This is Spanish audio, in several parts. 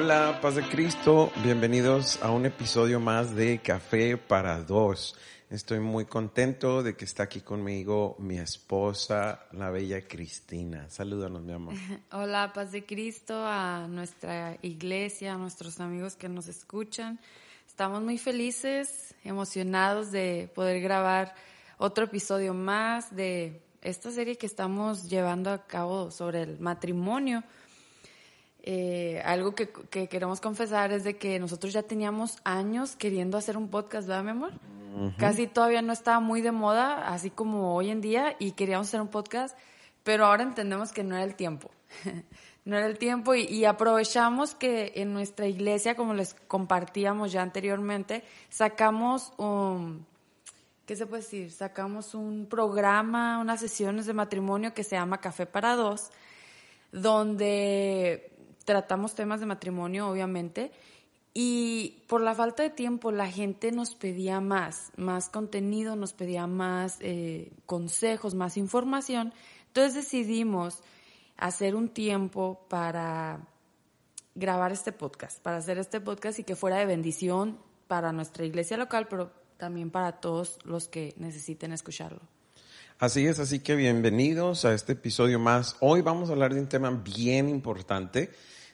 Hola, paz de Cristo, bienvenidos a un episodio más de Café para Dos. Estoy muy contento de que está aquí conmigo mi esposa, la bella Cristina. Salúdanos, mi amor. Hola, paz de Cristo, a nuestra iglesia, a nuestros amigos que nos escuchan. Estamos muy felices, emocionados de poder grabar otro episodio más de esta serie que estamos llevando a cabo sobre el matrimonio. Eh, algo que, queremos confesar es de que nosotros ya teníamos años queriendo hacer un podcast, ¿verdad, mi amor? Casi todavía no estaba muy de moda, así como hoy en día, y queríamos hacer un podcast, pero ahora entendemos que no era el tiempo. no era el tiempo y, y, aprovechamos que en nuestra iglesia, como les compartíamos ya anteriormente, sacamos un, ¿qué se puede decir? Sacamos un programa, unas sesiones de matrimonio que se llama Café para Dos, donde tratamos temas de matrimonio, obviamente, y por la falta de tiempo la gente nos pedía más, más contenido, nos pedía más eh, consejos, más información. Entonces decidimos hacer un tiempo para grabar este podcast, para hacer este podcast y que fuera de bendición para nuestra iglesia local, pero también para todos los que necesiten escucharlo. Así es, así que bienvenidos a este episodio más. Hoy vamos a hablar de un tema bien importante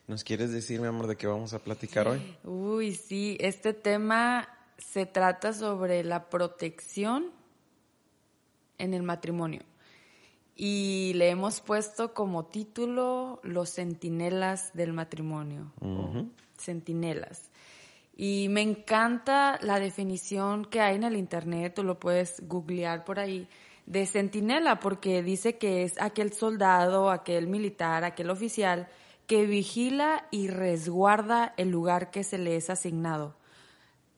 ¿Nos quieres decir, mi amor, de qué vamos a platicar hoy? Uy, sí, este tema se trata sobre la protección en el matrimonio. Y le hemos puesto como título Los centinelas del matrimonio. Centinelas. Y me encanta la definición que hay en el internet, tú lo puedes googlear por ahí, de centinela, porque dice que es aquel soldado, aquel militar, aquel oficial que vigila y resguarda el lugar que se le es asignado.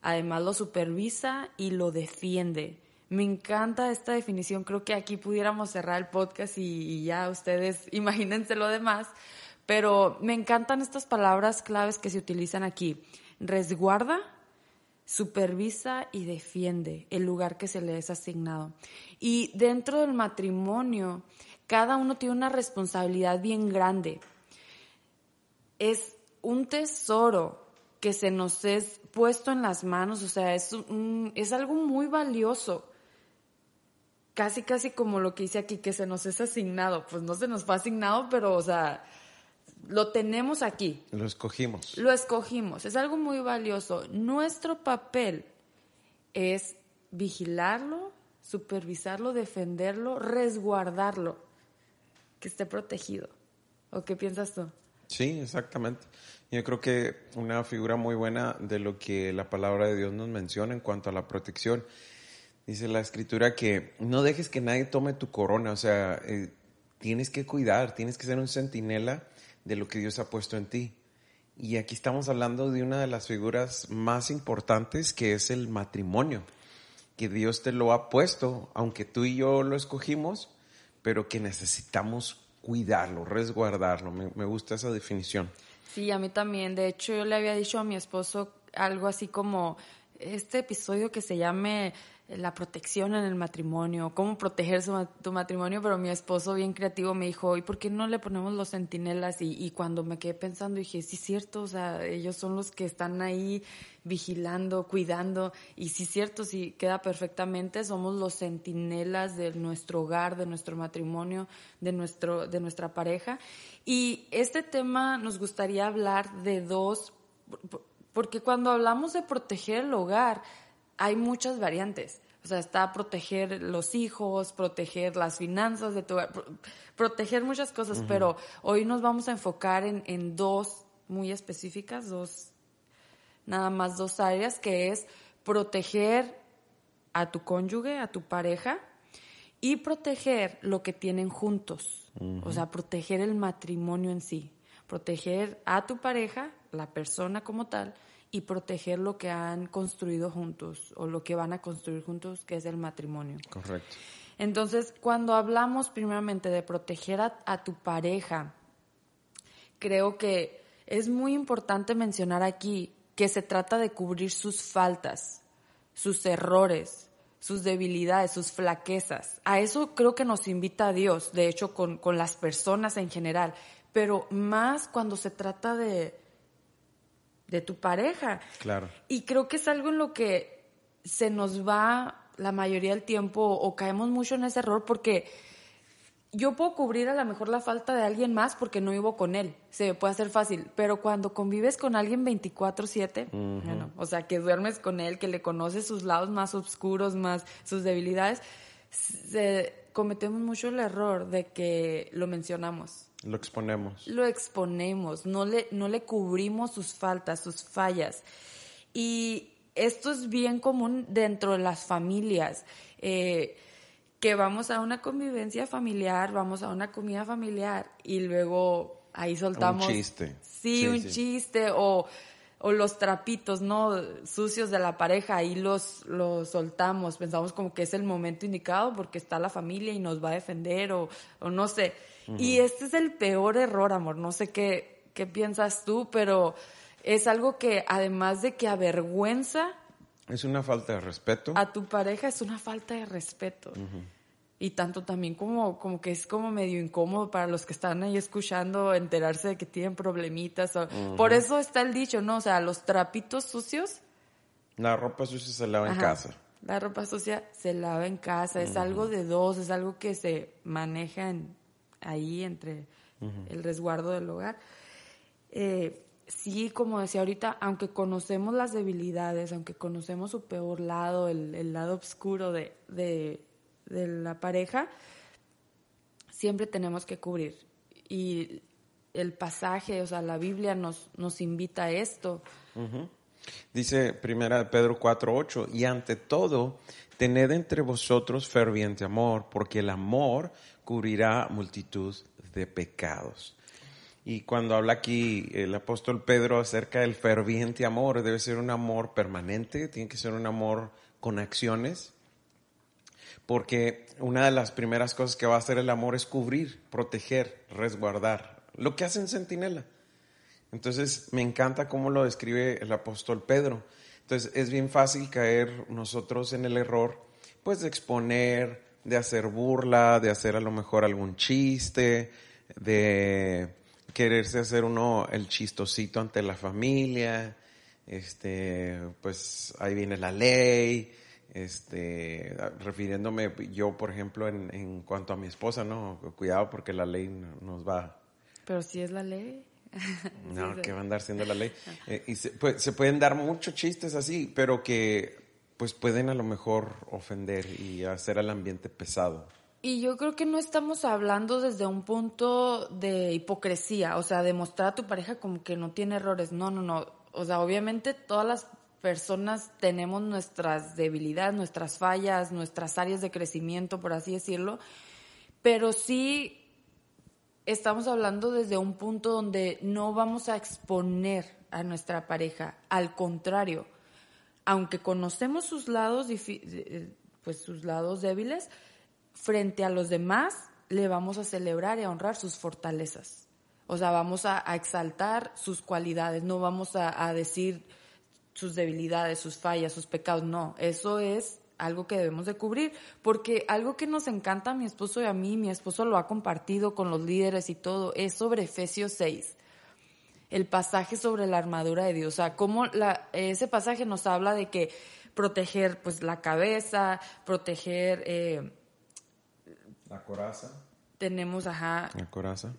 Además lo supervisa y lo defiende. Me encanta esta definición, creo que aquí pudiéramos cerrar el podcast y, ya ustedes imagínense lo demás, pero me encantan estas palabras claves que se utilizan aquí. Resguarda, supervisa y defiende el lugar que se le es asignado. Y dentro del matrimonio, cada uno tiene una responsabilidad bien grande es un tesoro que se nos es puesto en las manos, o sea, es, es algo muy valioso. Casi, casi como lo que dice aquí, que se nos es asignado. Pues no se nos fue asignado, pero, o sea, lo tenemos aquí. Lo escogimos. Lo escogimos. Es algo muy valioso. Nuestro papel es vigilarlo, supervisarlo, defenderlo, resguardarlo, que esté protegido. ¿O qué piensas tú? Sí, exactamente. Yo creo que una figura muy buena de lo que la palabra de Dios nos menciona en cuanto a la protección. Dice la escritura que no dejes que nadie tome tu corona, o sea, eh, tienes que cuidar, tienes que ser un centinela de lo que Dios ha puesto en ti. Y aquí estamos hablando de una de las figuras más importantes que es el matrimonio, que Dios te lo ha puesto, aunque tú y yo lo escogimos, pero que necesitamos cuidarlo, resguardarlo. Me, gusta esa definición. Sí, a mí también. De hecho, yo le había dicho a mi esposo algo así como este episodio que se llame la protección en el matrimonio, cómo proteger tu matrimonio, pero mi esposo bien creativo me dijo, ¿y por qué no le ponemos los centinelas? Y, cuando me quedé pensando dije, sí cierto, o sea, ellos son los que están ahí vigilando, cuidando, y sí cierto, sí queda perfectamente, somos los centinelas de nuestro hogar, de nuestro matrimonio, de, nuestro, de nuestra pareja. Y este tema nos gustaría hablar de dos, porque cuando hablamos de proteger el hogar, hay muchas variantes. O sea, está proteger los hijos, proteger las finanzas de tu proteger muchas cosas, pero hoy nos vamos a enfocar en, en dos muy específicas, dos, nada más dos áreas, que es proteger a tu cónyuge, a tu pareja, y proteger lo que tienen juntos. O sea, proteger el matrimonio en sí. Proteger a tu pareja, la persona como tal, y proteger lo que han construido juntos o lo que van a construir juntos, que es el matrimonio. Correcto. Entonces, cuando hablamos primeramente de proteger a, tu pareja, creo que es muy importante mencionar aquí que se trata de cubrir sus faltas, sus errores, sus debilidades, sus flaquezas. A eso creo que nos invita a Dios, de hecho, con, con las personas en general, pero más cuando se trata de, de tu pareja. Claro. Y creo que es algo en lo que se nos va la mayoría del tiempo o caemos mucho en ese error porque yo puedo cubrir a lo mejor la falta de alguien más porque no vivo con él, se puede hacer fácil, pero cuando convives con alguien 24/7, bueno, o sea, que duermes con él, que le conoces sus lados más oscuros, más sus debilidades, cometemos mucho el error de que lo mencionamos. Lo exponemos. Lo exponemos, no le, no le cubrimos sus faltas, sus fallas. Y esto es bien común dentro de las familias. Eh, que vamos a una convivencia familiar, vamos a una comida familiar y luego ahí soltamos. Un chiste. Sí, un chiste o, o, los trapitos, ¿no? Sucios de la pareja, ahí los, los soltamos. Pensamos como que es el momento indicado porque está la familia y nos va a defender o, o no sé. Y este es el peor error, amor. No sé qué, qué piensas tú, pero es algo que además de que avergüenza, es una falta de respeto. A tu pareja es una falta de respeto. Y tanto también como, como que es como medio incómodo para los que están ahí escuchando enterarse de que tienen problemitas. Por eso está el dicho, ¿no? O sea, los trapitos sucios. La ropa sucia se lava en casa. La ropa sucia se lava en casa. Es algo de dos, es algo que se maneja ahí entre el resguardo del hogar. Eh, sí, como decía ahorita, aunque conocemos las debilidades, aunque conocemos su peor lado, el, lado oscuro de, de, la pareja, siempre tenemos que cubrir. Y el pasaje, o sea, la Biblia nos, nos invita a esto. Dice primera Pedro 4:8, y ante todo, tened entre vosotros ferviente amor, porque el amor cubrirá multitud de pecados. Y cuando habla aquí el apóstol Pedro acerca del ferviente amor, debe ser un amor permanente, tiene que ser un amor con acciones, porque una de las primeras cosas que va a hacer el amor es cubrir, proteger, resguardar, lo que hace en Centinela. Entonces me encanta cómo lo describe el apóstol Pedro. Entonces es bien fácil caer nosotros en el error, pues de exponer, de hacer burla, de hacer a lo mejor algún chiste, de quererse hacer uno el chistosito ante la familia, este, pues ahí viene la ley, este, refiriéndome yo, por ejemplo, en, en cuanto a mi esposa, ¿no? Cuidado porque la ley nos va. Pero si es la ley. No, que va a andar siendo la ley. Eh, y se, pues, se pueden dar muchos chistes así, pero que pues pueden a lo mejor ofender y hacer al ambiente pesado. Y yo creo que no estamos hablando desde un punto de hipocresía, o sea, demostrar a tu pareja como que no tiene errores. No, no, no. O sea, obviamente todas las personas tenemos nuestras debilidades, nuestras fallas, nuestras áreas de crecimiento, por así decirlo, pero sí estamos hablando desde un punto donde no vamos a exponer a nuestra pareja, al contrario, aunque conocemos sus lados, pues sus lados débiles, frente a los demás le vamos a celebrar y a honrar sus fortalezas. O sea, vamos a, exaltar sus cualidades, no vamos a, decir sus debilidades, sus fallas, sus pecados, no, eso es algo que debemos de cubrir, porque algo que nos encanta a mi esposo y a mí, mi esposo lo ha compartido con los líderes y todo, es sobre Efesios 6, el pasaje sobre la armadura de Dios, o sea, cómo la, ese pasaje nos habla de que proteger pues la cabeza, proteger... Eh, la coraza. Tenemos, ajá. La coraza.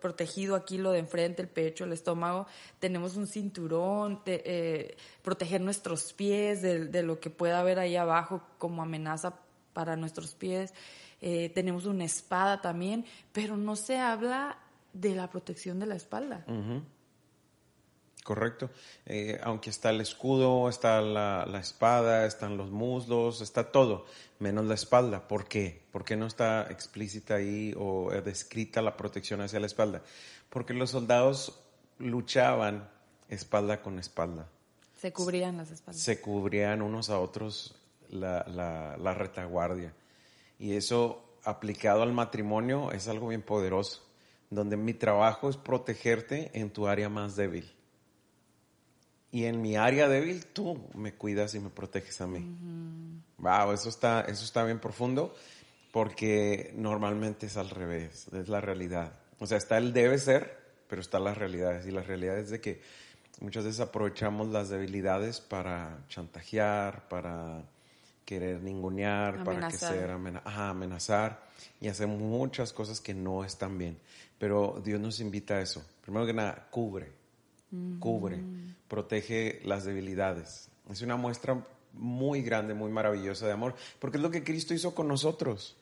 Protegido aquí lo de enfrente, el pecho, el estómago. Tenemos un cinturón, eh, proteger nuestros pies de, lo que pueda haber ahí abajo como amenaza para nuestros pies. Eh, tenemos una espada también, pero no se habla de la protección de la espalda. Correcto. Eh, aunque está el escudo, está la, espada, están los muslos, está todo, menos la espalda. ¿Por qué? ¿Por qué no está explícita ahí o descrita la protección hacia la espalda? Porque los soldados luchaban espalda con espalda. Se cubrían las espaldas. Se cubrían unos a otros la, la retaguardia. Y eso aplicado al matrimonio es algo bien poderoso, donde mi trabajo es protegerte en tu área más débil y en mi área débil tú me cuidas y me proteges a mí. Wow, eso está, eso está bien profundo porque normalmente es al revés, es la realidad. O sea, está el debe ser, pero está la realidad. Y la realidad es de que muchas veces aprovechamos las debilidades para chantajear, para querer ningunear, para que sea amenazar y hacemos muchas cosas que no están bien. Pero Dios nos invita a eso. Primero que nada, cubre, cubre, protege las debilidades. Es una muestra muy grande, muy maravillosa de amor, porque es lo que Cristo hizo con nosotros.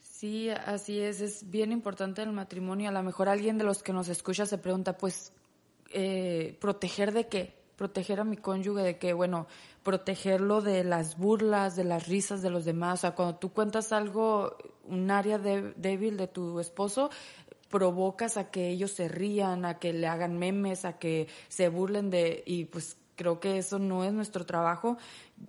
Sí, así es, es bien importante el matrimonio. A lo mejor alguien de los que nos escucha se pregunta, pues, eh, ¿proteger de qué? Proteger a mi cónyuge de qué? Bueno, protegerlo de las burlas, de las risas de los demás. O sea, cuando tú cuentas algo, un área débil de tu esposo, provocas a que ellos se rían, a que le hagan memes, a que se burlen de... Y pues creo que eso no es nuestro trabajo.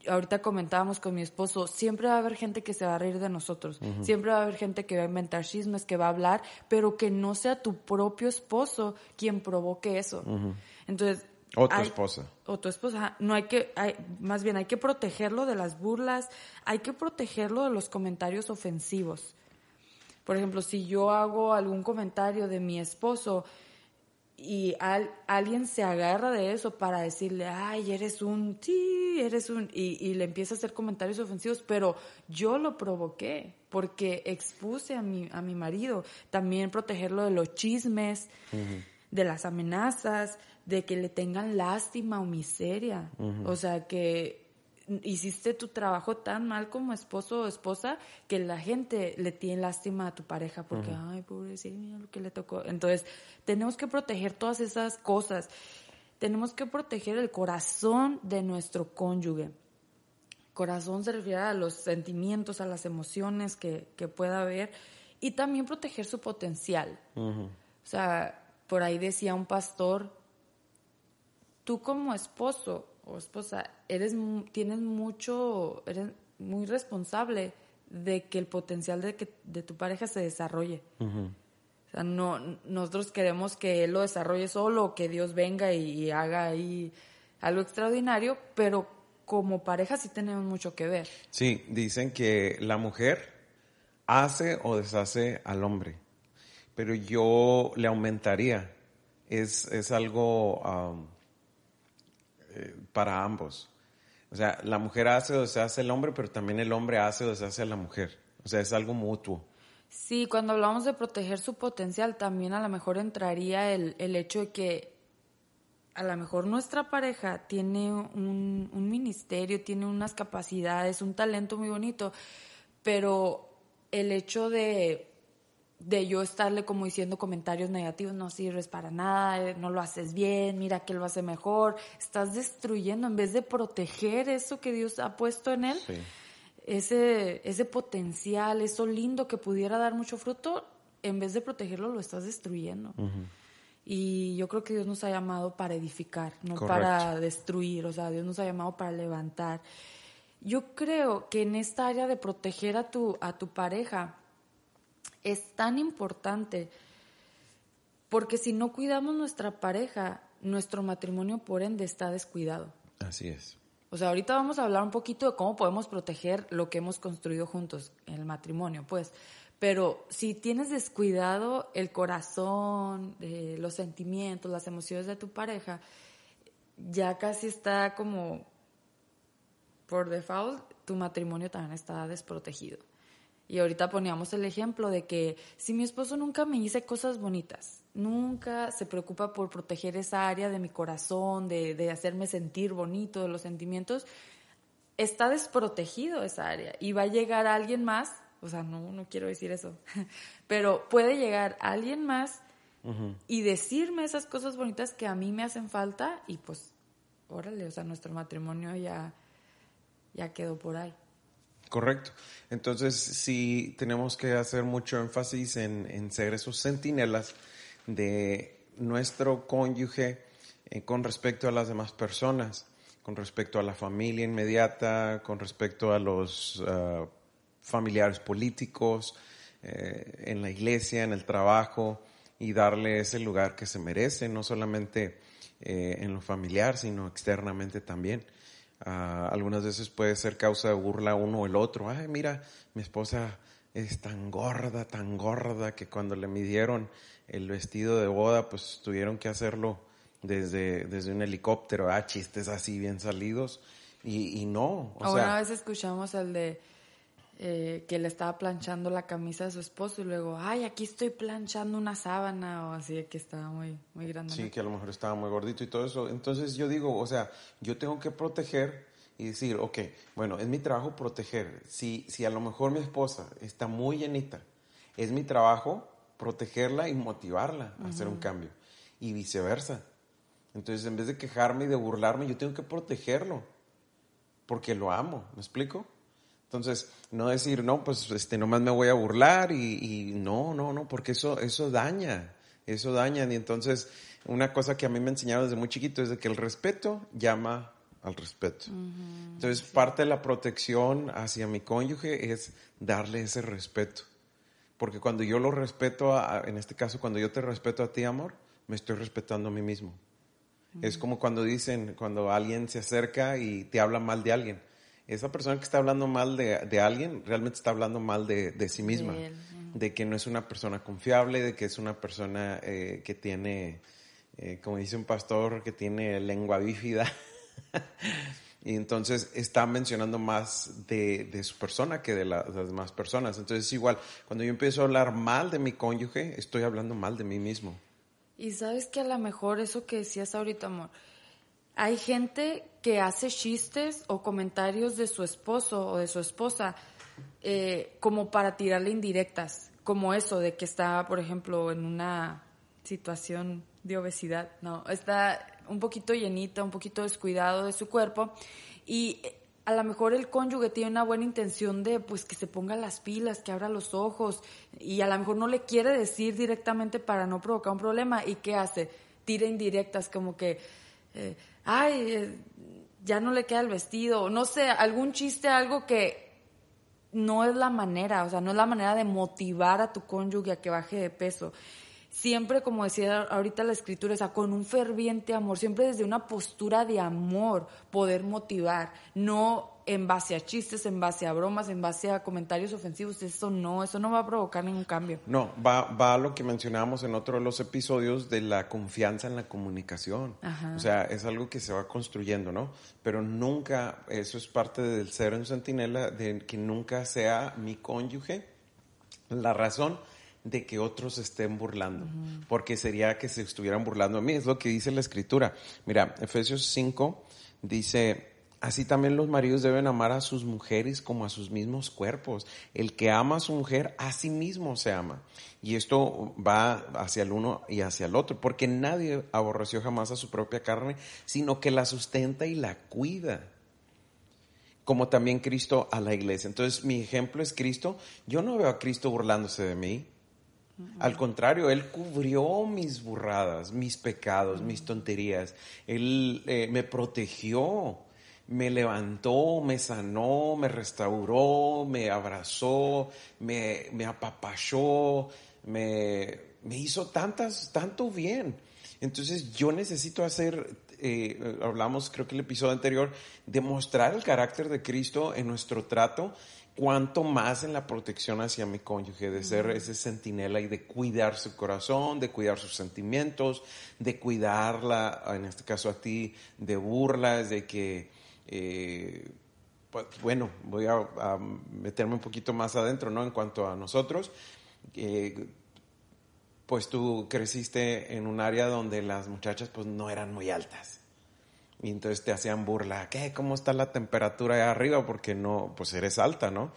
Ahorita comentábamos con mi esposo, siempre va a haber gente que se va a reír de nosotros, siempre va a haber gente que va a inventar chismes, que va a hablar, pero que no sea tu propio esposo quien provoque eso. Entonces... O tu esposa. O tu esposa. No hay que, hay, más bien hay que protegerlo de las burlas, hay que protegerlo de los comentarios ofensivos. Por ejemplo, si yo hago algún comentario de mi esposo, y alguien se agarra de eso para decirle, ay, eres un, sí, eres un, y, le empieza a hacer comentarios ofensivos, pero yo lo provoqué porque expuse a mi, a mi marido. También protegerlo de los chismes, de las amenazas, de que le tengan lástima o miseria. O sea, que hiciste tu trabajo tan mal como esposo o esposa que la gente le tiene lástima a tu pareja porque, ay, pobrecito, mira lo que le tocó. Entonces, tenemos que proteger todas esas cosas. Tenemos que proteger el corazón de nuestro cónyuge. Corazón se refiere a los sentimientos, a las emociones que, pueda haber y también proteger su potencial. O sea, por ahí decía un pastor, tú como esposo o esposa, eres, tienes mucho, eres muy responsable de que el potencial de, que, de tu pareja se desarrolle. O sea, no, nosotros queremos que él lo desarrolle solo, que Dios venga y, haga ahí algo extraordinario, pero como pareja sí tenemos mucho que ver. Sí, dicen que la mujer hace o deshace al hombre, pero yo le aumentaría. Es, es algo eh, para ambos. O sea, la mujer hace o se hace el hombre, pero también el hombre hace o se hace la mujer. O sea, es algo mutuo. Sí, cuando hablamos de proteger su potencial, también a lo mejor entraría el, el hecho de que a lo mejor nuestra pareja tiene un ministerio, tiene unas capacidades, un talento muy bonito, pero el hecho de de yo estarle como diciendo comentarios negativos, no sirves para nada, eh, no lo haces bien, mira que lo hace mejor, estás destruyendo en vez de proteger eso que Dios ha puesto en él, ese, ese potencial, eso lindo que pudiera dar mucho fruto, en vez de protegerlo lo estás destruyendo. Y yo creo que Dios nos ha llamado para edificar, no para destruir, o sea, Dios nos ha llamado para levantar. Yo creo que en esta área de proteger a tu, a tu pareja, es tan importante porque si no cuidamos nuestra pareja, nuestro matrimonio por ende está descuidado. Así es. O sea, ahorita vamos a hablar un poquito de cómo podemos proteger lo que hemos construido juntos el matrimonio, pues. Pero si tienes descuidado el corazón, eh, los sentimientos, las emociones de tu pareja, ya casi está como por default, tu matrimonio también está desprotegido. Y ahorita poníamos el ejemplo de que si mi esposo nunca me dice cosas bonitas, nunca se preocupa por proteger esa área de mi corazón, de, de hacerme sentir bonito, de los sentimientos, está desprotegido esa área y va a llegar alguien más, o sea, no, no quiero decir eso, pero puede llegar alguien más y decirme esas cosas bonitas que a mí me hacen falta y pues, órale, o sea, nuestro matrimonio ya, ya quedó por ahí. Correcto. Entonces, sí tenemos que hacer mucho énfasis en, ser esos centinelas de nuestro cónyuge eh, con respecto a las demás personas, con respecto a la familia inmediata, con respecto a los ah, familiares políticos, eh, en la iglesia, en el trabajo, y darle ese lugar que se merece, no solamente eh, en lo familiar, sino externamente también. Ah, algunas veces puede ser causa de burla uno o el otro. Ay, mira, mi esposa es tan gorda, tan gorda, que cuando le midieron el vestido de boda, pues tuvieron que hacerlo desde, desde un helicóptero, ah, chistes así bien salidos. Y, y no, o, sea... Vez escuchamos el de eh, que le estaba planchando la camisa de su esposo y luego, ay, aquí estoy planchando una sábana o así, que estaba muy, muy grande. Sí, que a lo mejor estaba muy gordito y todo eso. Entonces yo digo, o sea, yo tengo que proteger y decir, ok, bueno, es mi trabajo proteger. Si, si a lo mejor mi esposa está muy llenita, es mi trabajo protegerla y motivarla a hacer un cambio. Y viceversa. Entonces, en vez de quejarme y de burlarme, yo tengo que protegerlo. Porque lo amo, ¿me explico? Entonces, no decir, no, pues este, nomás me voy a burlar y, no, no, no, porque eso, eso daña, eso daña. Y entonces, una cosa que a mí me enseñaron desde muy chiquito es de que el respeto llama al respeto. Entonces, parte de la protección hacia mi cónyuge es darle ese respeto. Porque cuando yo lo respeto, en este caso, cuando yo te respeto a ti, amor, me estoy respetando a mí mismo. Es como cuando dicen, cuando alguien se acerca y te habla mal de alguien. Esa persona que está hablando mal de, alguien realmente está hablando mal de, sí misma. De, que no es una persona confiable, de que es una persona eh, que tiene, eh, como dice un pastor, que tiene lengua bífida. y entonces está mencionando más de, su persona que de, las demás personas. Entonces igual, cuando yo empiezo a hablar mal de mi cónyuge, estoy hablando mal de mí mismo. Y sabes que a lo mejor eso que decías ahorita, amor, hay gente que hace chistes o comentarios de su esposo o de su esposa eh, como para tirarle indirectas, como eso de que está, por ejemplo, en una situación de obesidad, no, está un poquito llenita, un poquito descuidado de su cuerpo y eh, a lo mejor el cónyuge tiene una buena intención de pues que se ponga las pilas, que abra los ojos y a lo mejor no le quiere decir directamente para no provocar un problema y qué hace, tira indirectas como que eh, ay, eh, ya no le queda el vestido, no sé, algún chiste, algo que no es la manera, o sea, no es la manera de motivar a tu cónyuge a que baje de peso. Siempre, como decía ahorita la escritura, o sea, con un ferviente amor, siempre desde una postura de amor, poder motivar, no en base a chistes, en base a bromas, en base a comentarios ofensivos, eso no, eso no va a provocar ningún cambio. No, va, va a lo que mencionábamos en otro de los episodios de la confianza en la comunicación. O sea, es algo que se va construyendo, ¿no? Pero nunca, eso es parte del ser en centinela, de que nunca sea mi cónyuge la razón de que otros estén burlando, porque sería que se estuvieran burlando a mí, es lo que dice la escritura. Mira, Efesios 5 dice, así también los maridos deben amar a sus mujeres como a sus mismos cuerpos. El que ama a su mujer, a sí mismo se ama. Y esto va hacia el uno y hacia el otro, porque nadie aborreció jamás a su propia carne, sino que la sustenta y la cuida como también Cristo a la iglesia. Entonces, mi ejemplo es Cristo. Yo no veo a Cristo burlándose de mí. Al contrario, Él cubrió mis burradas, mis pecados, mis tonterías. Él eh, me protegió, me levantó, me sanó, me restauró, me abrazó, me, me apapachó, me, me, hizo tantas, tanto bien. Entonces yo necesito hacer, eh, hablamos creo que el episodio anterior, demostrar el carácter de Cristo en nuestro trato cuanto más en la protección hacia mi cónyuge, de ser ese sentinela y de cuidar su corazón, de cuidar sus sentimientos, de cuidarla, en este caso a ti, de burlas, de que, eh, pues, bueno, voy a, meterme un poquito más adentro, ¿no? En cuanto a nosotros, pues tú creciste en un área donde las muchachas pues no eran muy altas. Y entonces te hacían burla, ¿qué? ¿Cómo está la temperatura allá arriba? Porque no, pues eres alta, ¿no?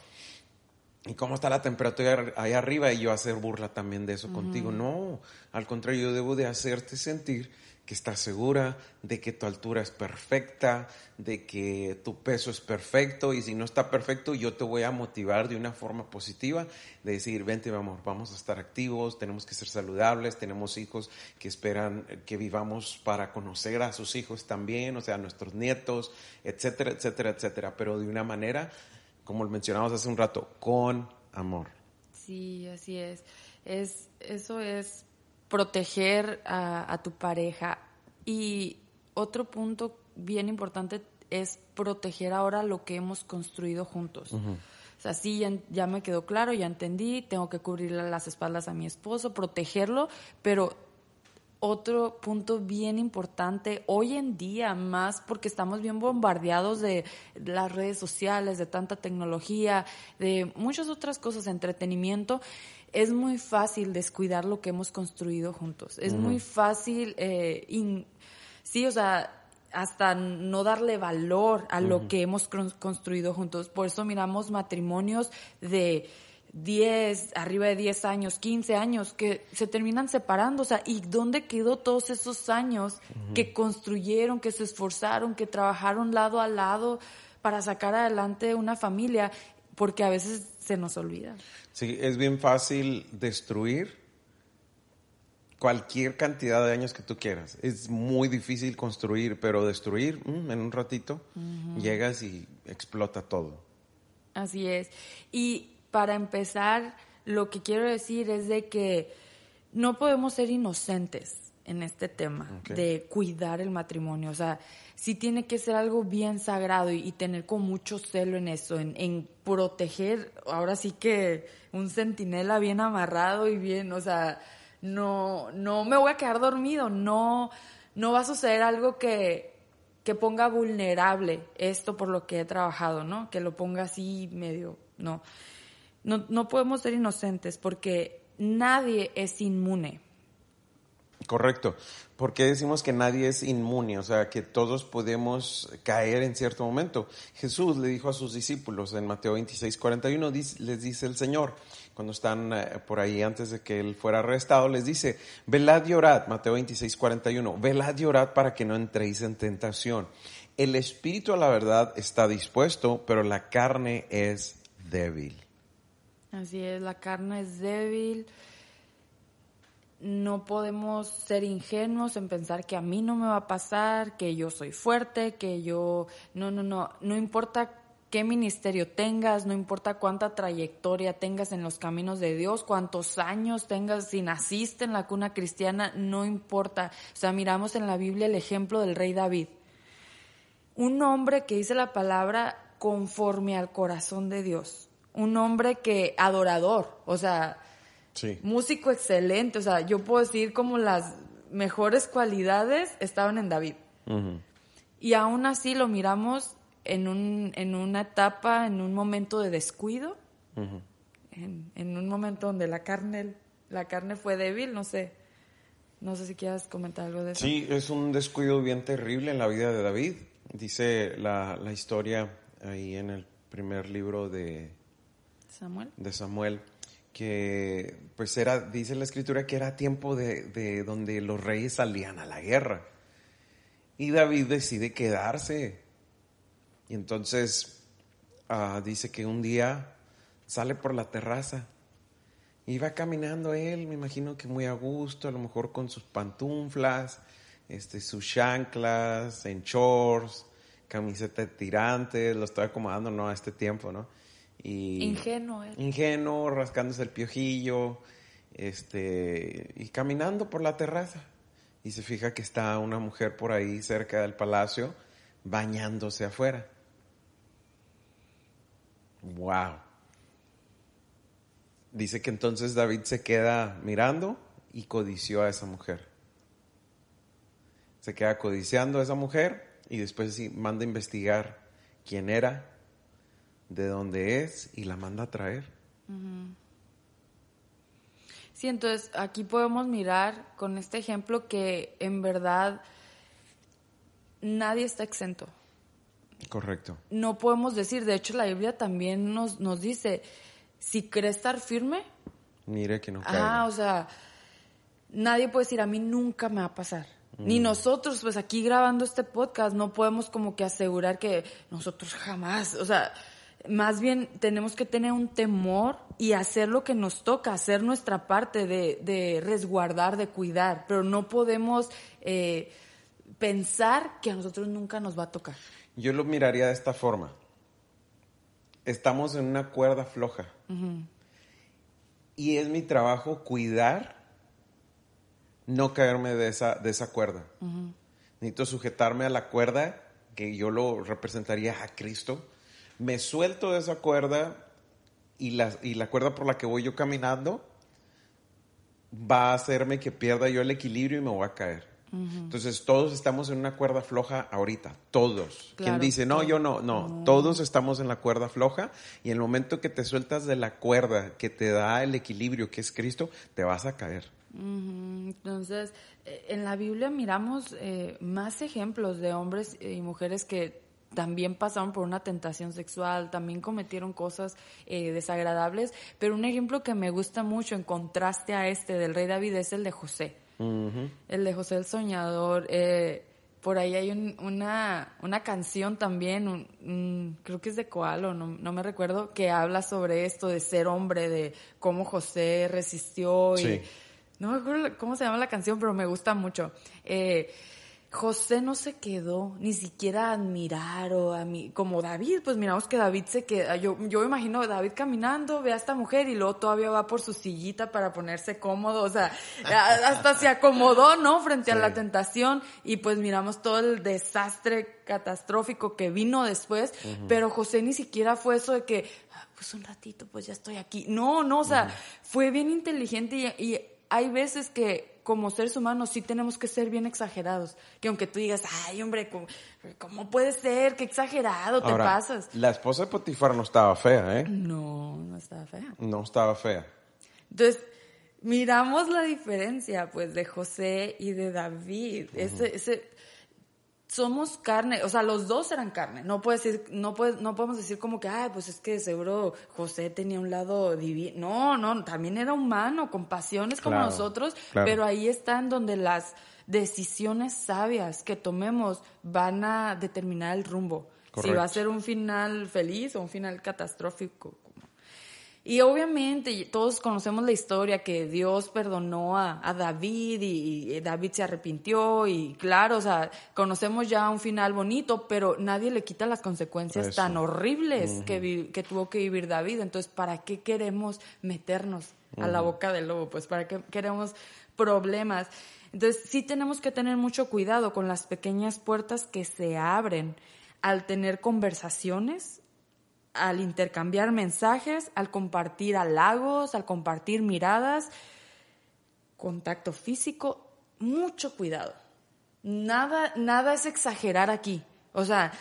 ¿Y cómo está la temperatura allá arriba? Y yo hacer burla también de eso contigo. No, al contrario, yo debo de hacerte sentir que estás segura de que tu altura es perfecta, de que tu peso es perfecto y si no está perfecto yo te voy a motivar de una forma positiva de decir, vente mi amor, vamos a estar activos, tenemos que ser saludables, tenemos hijos que esperan que vivamos para conocer a sus hijos también, o sea, a nuestros nietos, etcétera, etcétera, etcétera, pero de una manera, como mencionamos hace un rato, con amor. Sí, así es. Es, eso es proteger a, tu pareja. Y otro punto bien importante es proteger ahora lo que hemos construido juntos. O sea, sí, ya, ya, me quedó claro, ya entendí, tengo que cubrirle las espaldas a mi esposo, protegerlo, pero otro punto bien importante hoy en día, más porque estamos bien bombardeados de las redes sociales, de tanta tecnología, de muchas otras cosas, entretenimiento. Es muy fácil descuidar lo que hemos construido juntos. Es muy fácil, eh, sí, o sea, hasta no darle valor a lo que hemos construido juntos. Por eso miramos matrimonios de 10, arriba de 10 años, 15 años, que se terminan separando. O sea, ¿y dónde quedó todos esos años que construyeron, que se esforzaron, que trabajaron lado a lado para sacar adelante una familia? Porque a veces se nos olvida. Sí, es bien fácil destruir cualquier cantidad de años que tú quieras. Es muy difícil construir, pero destruir mm, en un ratito llegas y explota todo. Así es. Y para empezar, lo que quiero decir es de que no podemos ser inocentes en este tema de cuidar el matrimonio. O sea, sí tiene que ser algo bien sagrado y, tener con mucho celo en eso, en, en, proteger, ahora sí que un centinela bien amarrado y bien, o sea, no, no me voy a quedar dormido, no, no va a suceder algo que, que ponga vulnerable esto por lo que he trabajado, ¿no? Que lo ponga así medio, no. No, no podemos ser inocentes porque nadie es inmune. Correcto. ¿Por qué decimos que nadie es inmune? O sea, que todos podemos caer en cierto momento. Jesús le dijo a sus discípulos en Mateo 26, 41, les dice el Señor, cuando están eh, por ahí antes de que él fuera arrestado, les dice, velad y orad, Mateo 26, 41, velad y orad para que no entréis en tentación. El espíritu a la verdad está dispuesto, pero la carne es débil. Así es, la carne es débil. No podemos ser ingenuos en pensar que a mí no me va a pasar, que yo soy fuerte, que yo... No, no, no. No importa qué ministerio tengas, no importa cuánta trayectoria tengas en los caminos de Dios, cuántos años tengas, si naciste en la cuna cristiana, no importa. O sea, miramos en la Biblia el ejemplo del rey David. Un hombre que dice la palabra conforme al corazón de Dios un hombre que adorador, o sea, músico excelente, o sea, yo puedo decir como las mejores cualidades estaban en David. Y aún así lo miramos en, un, en una etapa, en un momento de descuido, en, un momento donde la carne, la carne fue débil, no sé. No sé si quieras comentar algo de eso. Sí, es un descuido bien terrible en la vida de David. Dice la, la historia ahí en el primer libro de, Samuel. De Samuel, que pues era, dice la escritura que era tiempo de, donde los reyes salían a la guerra. Y David decide quedarse. Y entonces ah, dice que un día sale por la terraza. Y va caminando él, me imagino que muy a gusto, a lo mejor con sus pantuflas, este, sus chanclas, en shorts, camiseta de tirantes, lo estoy acomodando, ¿no? A este tiempo, ¿no? Ingenuo, Ingenuo, rascándose el piojillo, este, y caminando por la terraza. Y se fija que está una mujer por ahí cerca del palacio bañándose afuera. Wow. Dice que entonces David se queda mirando y codició a esa mujer. Se queda codiciando a esa mujer y después manda a investigar quién era, de dónde es y la manda a traer. Sí, entonces aquí podemos mirar con este ejemplo que en verdad nadie está exento. Correcto. No podemos decir, de hecho la Biblia también nos, nos dice, si crees estar firme, mire que no Ah, o sea, nadie puede decir, a mí nunca me va a pasar. Ni mm. nosotros, pues aquí grabando este podcast, no podemos como que asegurar que nosotros jamás, o sea, más bien tenemos que tener un temor y hacer lo que nos toca, hacer nuestra parte de, resguardar, de cuidar, pero no podemos eh, pensar que a nosotros nunca nos va a tocar. Yo lo miraría de esta forma. Estamos en una cuerda floja. Y es mi trabajo cuidar, no caerme de esa, de esa cuerda. Necesito sujetarme a la cuerda, que yo lo representaría a Cristo me suelto de esa cuerda y la, y la cuerda por la que voy yo caminando va a hacerme que pierda yo el equilibrio y me voy a caer. Entonces todos estamos en una cuerda floja ahorita, todos. ¿Quién dice, no, yo no, no, todos estamos en la cuerda floja y en el momento que te sueltas de la cuerda que te da el equilibrio que es Cristo, te vas a caer. Entonces, eh, en la Biblia miramos eh, más ejemplos de hombres y mujeres que también pasaron por una tentación sexual, también cometieron cosas eh, desagradables, pero un ejemplo que me gusta mucho en contraste a este del rey David es el de José. El de José el Soñador. Eh, por ahí hay una, una canción también, creo que es de Coalo, no, no, me recuerdo, que habla sobre esto de ser hombre, de cómo José resistió. Y, No me acuerdo cómo se llama la canción, pero me gusta mucho. Eh, José no se quedó ni siquiera a admirar o a mí, como David, pues miramos que David se queda, yo, yo me imagino a David caminando, ve a esta mujer y luego todavía va por su sillita para ponerse cómodo, o sea, hasta se acomodó, ¿no? Frente a la tentación y pues miramos todo el desastre catastrófico que vino después, pero José ni siquiera fue eso de que, ah, pues un ratito, pues ya estoy aquí. No, no, o sea, fue bien inteligente y hay veces que como seres humanos sí tenemos que ser bien exagerados. Que aunque tú digas, ay, hombre, ¿cómo, puede ser? Qué exagerado te pasas. La esposa de Potifar no estaba fea, ¿eh? No, no estaba fea. No estaba fea. Entonces, miramos la diferencia, pues, de José y de David. Ese, ese, somos carne, o sea, los dos eran carne. No puedes decir, no puedes, no podemos decir como que, ay, pues es que seguro José tenía un lado divino. No, no, también era humano, con pasiones como nosotros, pero ahí están donde las decisiones sabias que tomemos van a determinar el rumbo. Si va a ser un final feliz o un final catastrófico, y obviamente todos conocemos la historia que Dios perdonó a, David y, David se arrepintió y claro, o sea, conocemos ya un final bonito, pero nadie le quita las consecuencias tan horribles que, que tuvo que vivir David. Entonces, ¿para qué queremos meternos a la boca del lobo? Pues, ¿para qué queremos problemas? Entonces, sí tenemos que tener mucho cuidado con las pequeñas puertas que se abren al tener conversaciones al intercambiar mensajes, al compartir halagos, al compartir miradas, contacto físico, mucho cuidado. Nada, nada es exagerar aquí. O sea,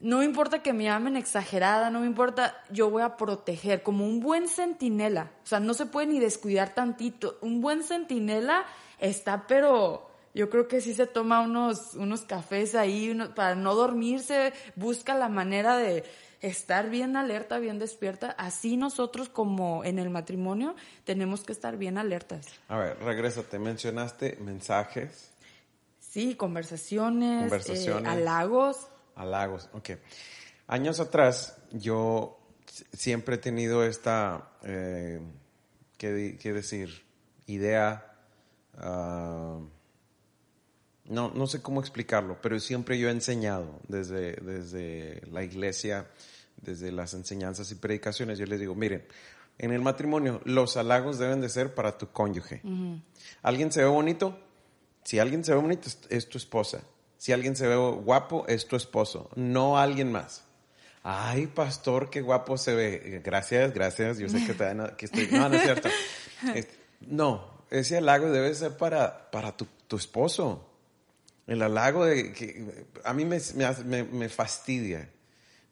no importa que me amen exagerada, no me importa, yo voy a proteger como un buen centinela. O sea, no se puede ni descuidar tantito. Un buen centinela está, pero yo creo que sí se toma unos, unos cafés ahí para no dormirse, busca la manera de, estar bien alerta, bien despierta. Así nosotros como en el matrimonio tenemos que estar bien alertas. A ver, regrésate, mencionaste mensajes. Sí, conversaciones, eh, conversaciones halagos. Halagos, ok. Años atrás yo siempre he tenido esta, eh, ¿qué, decir? Idea... Ah, no, no sé cómo explicarlo, pero siempre yo he enseñado desde, desde la iglesia desde las enseñanzas y predicaciones, yo les digo, miren, en el matrimonio los halagos deben de ser para tu cónyuge. ¿Alguien se ve bonito? Si alguien se ve bonito, es tu esposa. Si alguien se ve guapo, es tu esposo, no alguien más. Ay, pastor, qué guapo se ve. Gracias, gracias. Yo sé que, te, que estoy... No, no es cierto. no, ese halago debe ser para, para tu, tu esposo. El halago de que a mí me, me, me fastidia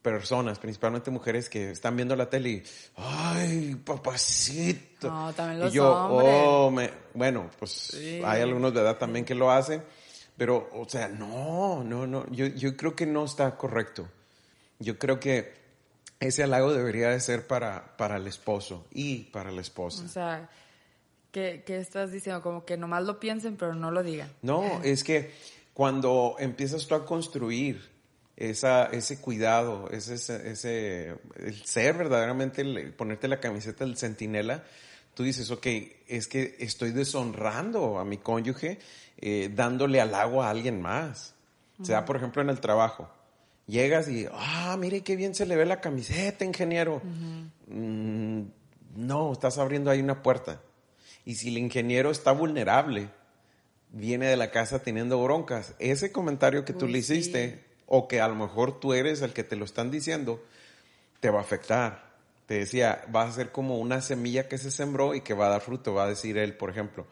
personas, principalmente mujeres que están viendo la tele y, ay, papacito. No, también los y yo, oh, me, bueno, pues hay algunos de edad también que lo hacen, pero, o sea, no, no, no, yo, yo creo que no está correcto. Yo creo que ese halago debería de ser para, para el esposo y para la esposa. O sea, ¿qué, ¿qué estás diciendo? Como que nomás lo piensen, pero no lo digan. No, es que cuando empiezas tú a construir esa, ese cuidado, ese, ese, el ser verdaderamente, ponerte la camiseta del centinela, tú dices, ok, es que estoy deshonrando a mi cónyuge eh, dándole halago a alguien más. O sea, por ejemplo, en el trabajo. Llegas y, ah, mire qué bien se le ve la camiseta, ingeniero. Mm, no, estás abriendo ahí una puerta. Y si el ingeniero está vulnerable, viene de la casa teniendo broncas, ese comentario que tú le hiciste o que a lo mejor tú eres el que te lo están diciendo, te va a afectar, te decía, va a ser como una semilla que se sembró y que va a dar fruto. Va a decir él, por ejemplo,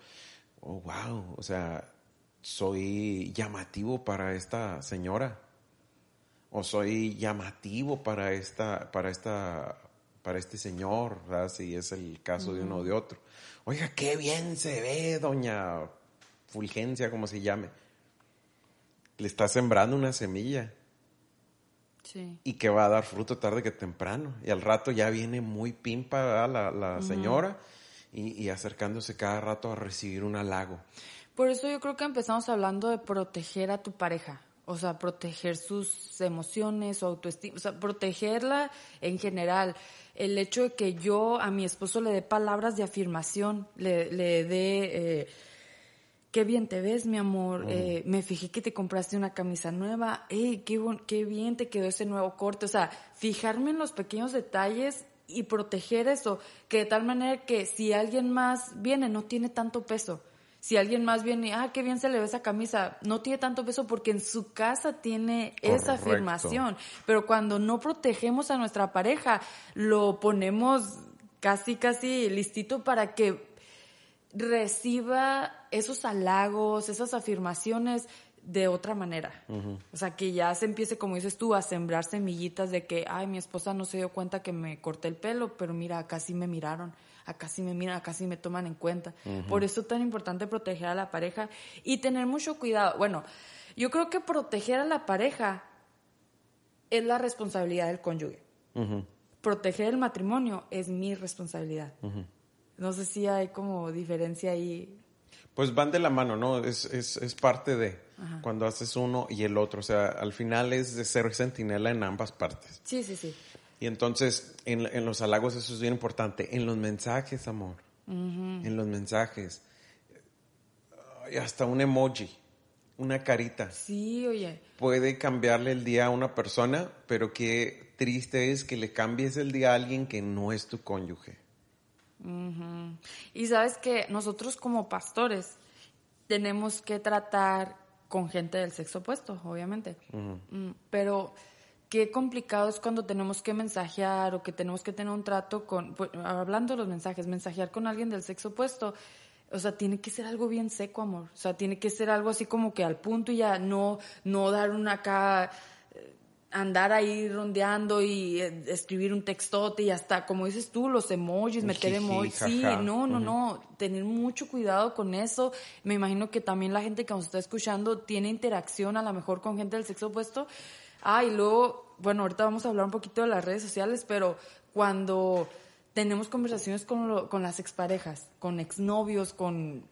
oh, wow, o sea, soy llamativo para esta señora. O soy llamativo para esta, para esta, para este señor, ¿verdad? si es el caso de uno o de otro. Oiga, qué bien se ve, doña Fulgencia, como se llame. Le está sembrando una semilla. Y que va a dar fruto tarde que temprano. Y al rato ya viene muy pimpa la, la señora y, acercándose cada rato a recibir un halago. Por eso yo creo que empezamos hablando de proteger a tu pareja. O sea, proteger sus emociones, su autoestima, o sea, protegerla en general. El hecho de que yo a mi esposo le dé palabras de afirmación, le, le dé... Eh, qué bien te ves, mi amor, eh, me fijé que te compraste una camisa nueva, hey, qué, qué bien te quedó ese nuevo corte, o sea, fijarme en los pequeños detalles y proteger eso, que de tal manera que si alguien más viene no tiene tanto peso. Si alguien más viene, ah, qué bien se le ve esa camisa, no tiene tanto peso porque en su casa tiene esa afirmación. Pero cuando no protegemos a nuestra pareja, lo ponemos casi, casi listito para que reciba esos halagos, esas afirmaciones de otra manera. O sea, que ya se empiece, como dices tú, a sembrar semillitas de que, ay, mi esposa no se dio cuenta que me corté el pelo, pero mira, acá sí me miraron, acá sí me miran, acá sí me toman en cuenta. Por eso es tan importante proteger a la pareja y tener mucho cuidado. Bueno, yo creo que proteger a la pareja es la responsabilidad del cónyuge. Proteger el matrimonio es mi responsabilidad. No sé si hay como diferencia ahí. Pues van de la mano, ¿no? Es, es, es parte de cuando haces uno y el otro. O sea, al final es de ser sentinela en ambas partes. Sí, sí, sí. Y entonces, en, en los halagos eso es bien importante. En los mensajes, amor. En los mensajes. hasta un emoji, una carita. Sí, oye. Puede cambiarle el día a una persona, pero qué triste es que le cambies el día a alguien que no es tu cónyuge. Y sabes que nosotros como pastores tenemos que tratar con gente del sexo opuesto, obviamente. Mm, pero qué complicado es cuando tenemos que mensajear o que tenemos que tener un trato con, pues, hablando de los mensajes, mensajear con alguien del sexo opuesto. O sea, tiene que ser algo bien seco, amor. O sea, tiene que ser algo así como que al punto y ya no, no dar una acá andar ahí rondeando y eh, escribir un textote y hasta, como dices tú, los emojis, meter emojis. Sí, no, no, no, tener mucho cuidado con eso. Me imagino que también la gente que nos está escuchando tiene interacción a lo mejor con gente del sexo opuesto. Ah, y luego, bueno, ahorita vamos a hablar un poquito de las redes sociales, pero cuando tenemos conversaciones con, con las exparejas, con exnovios, con,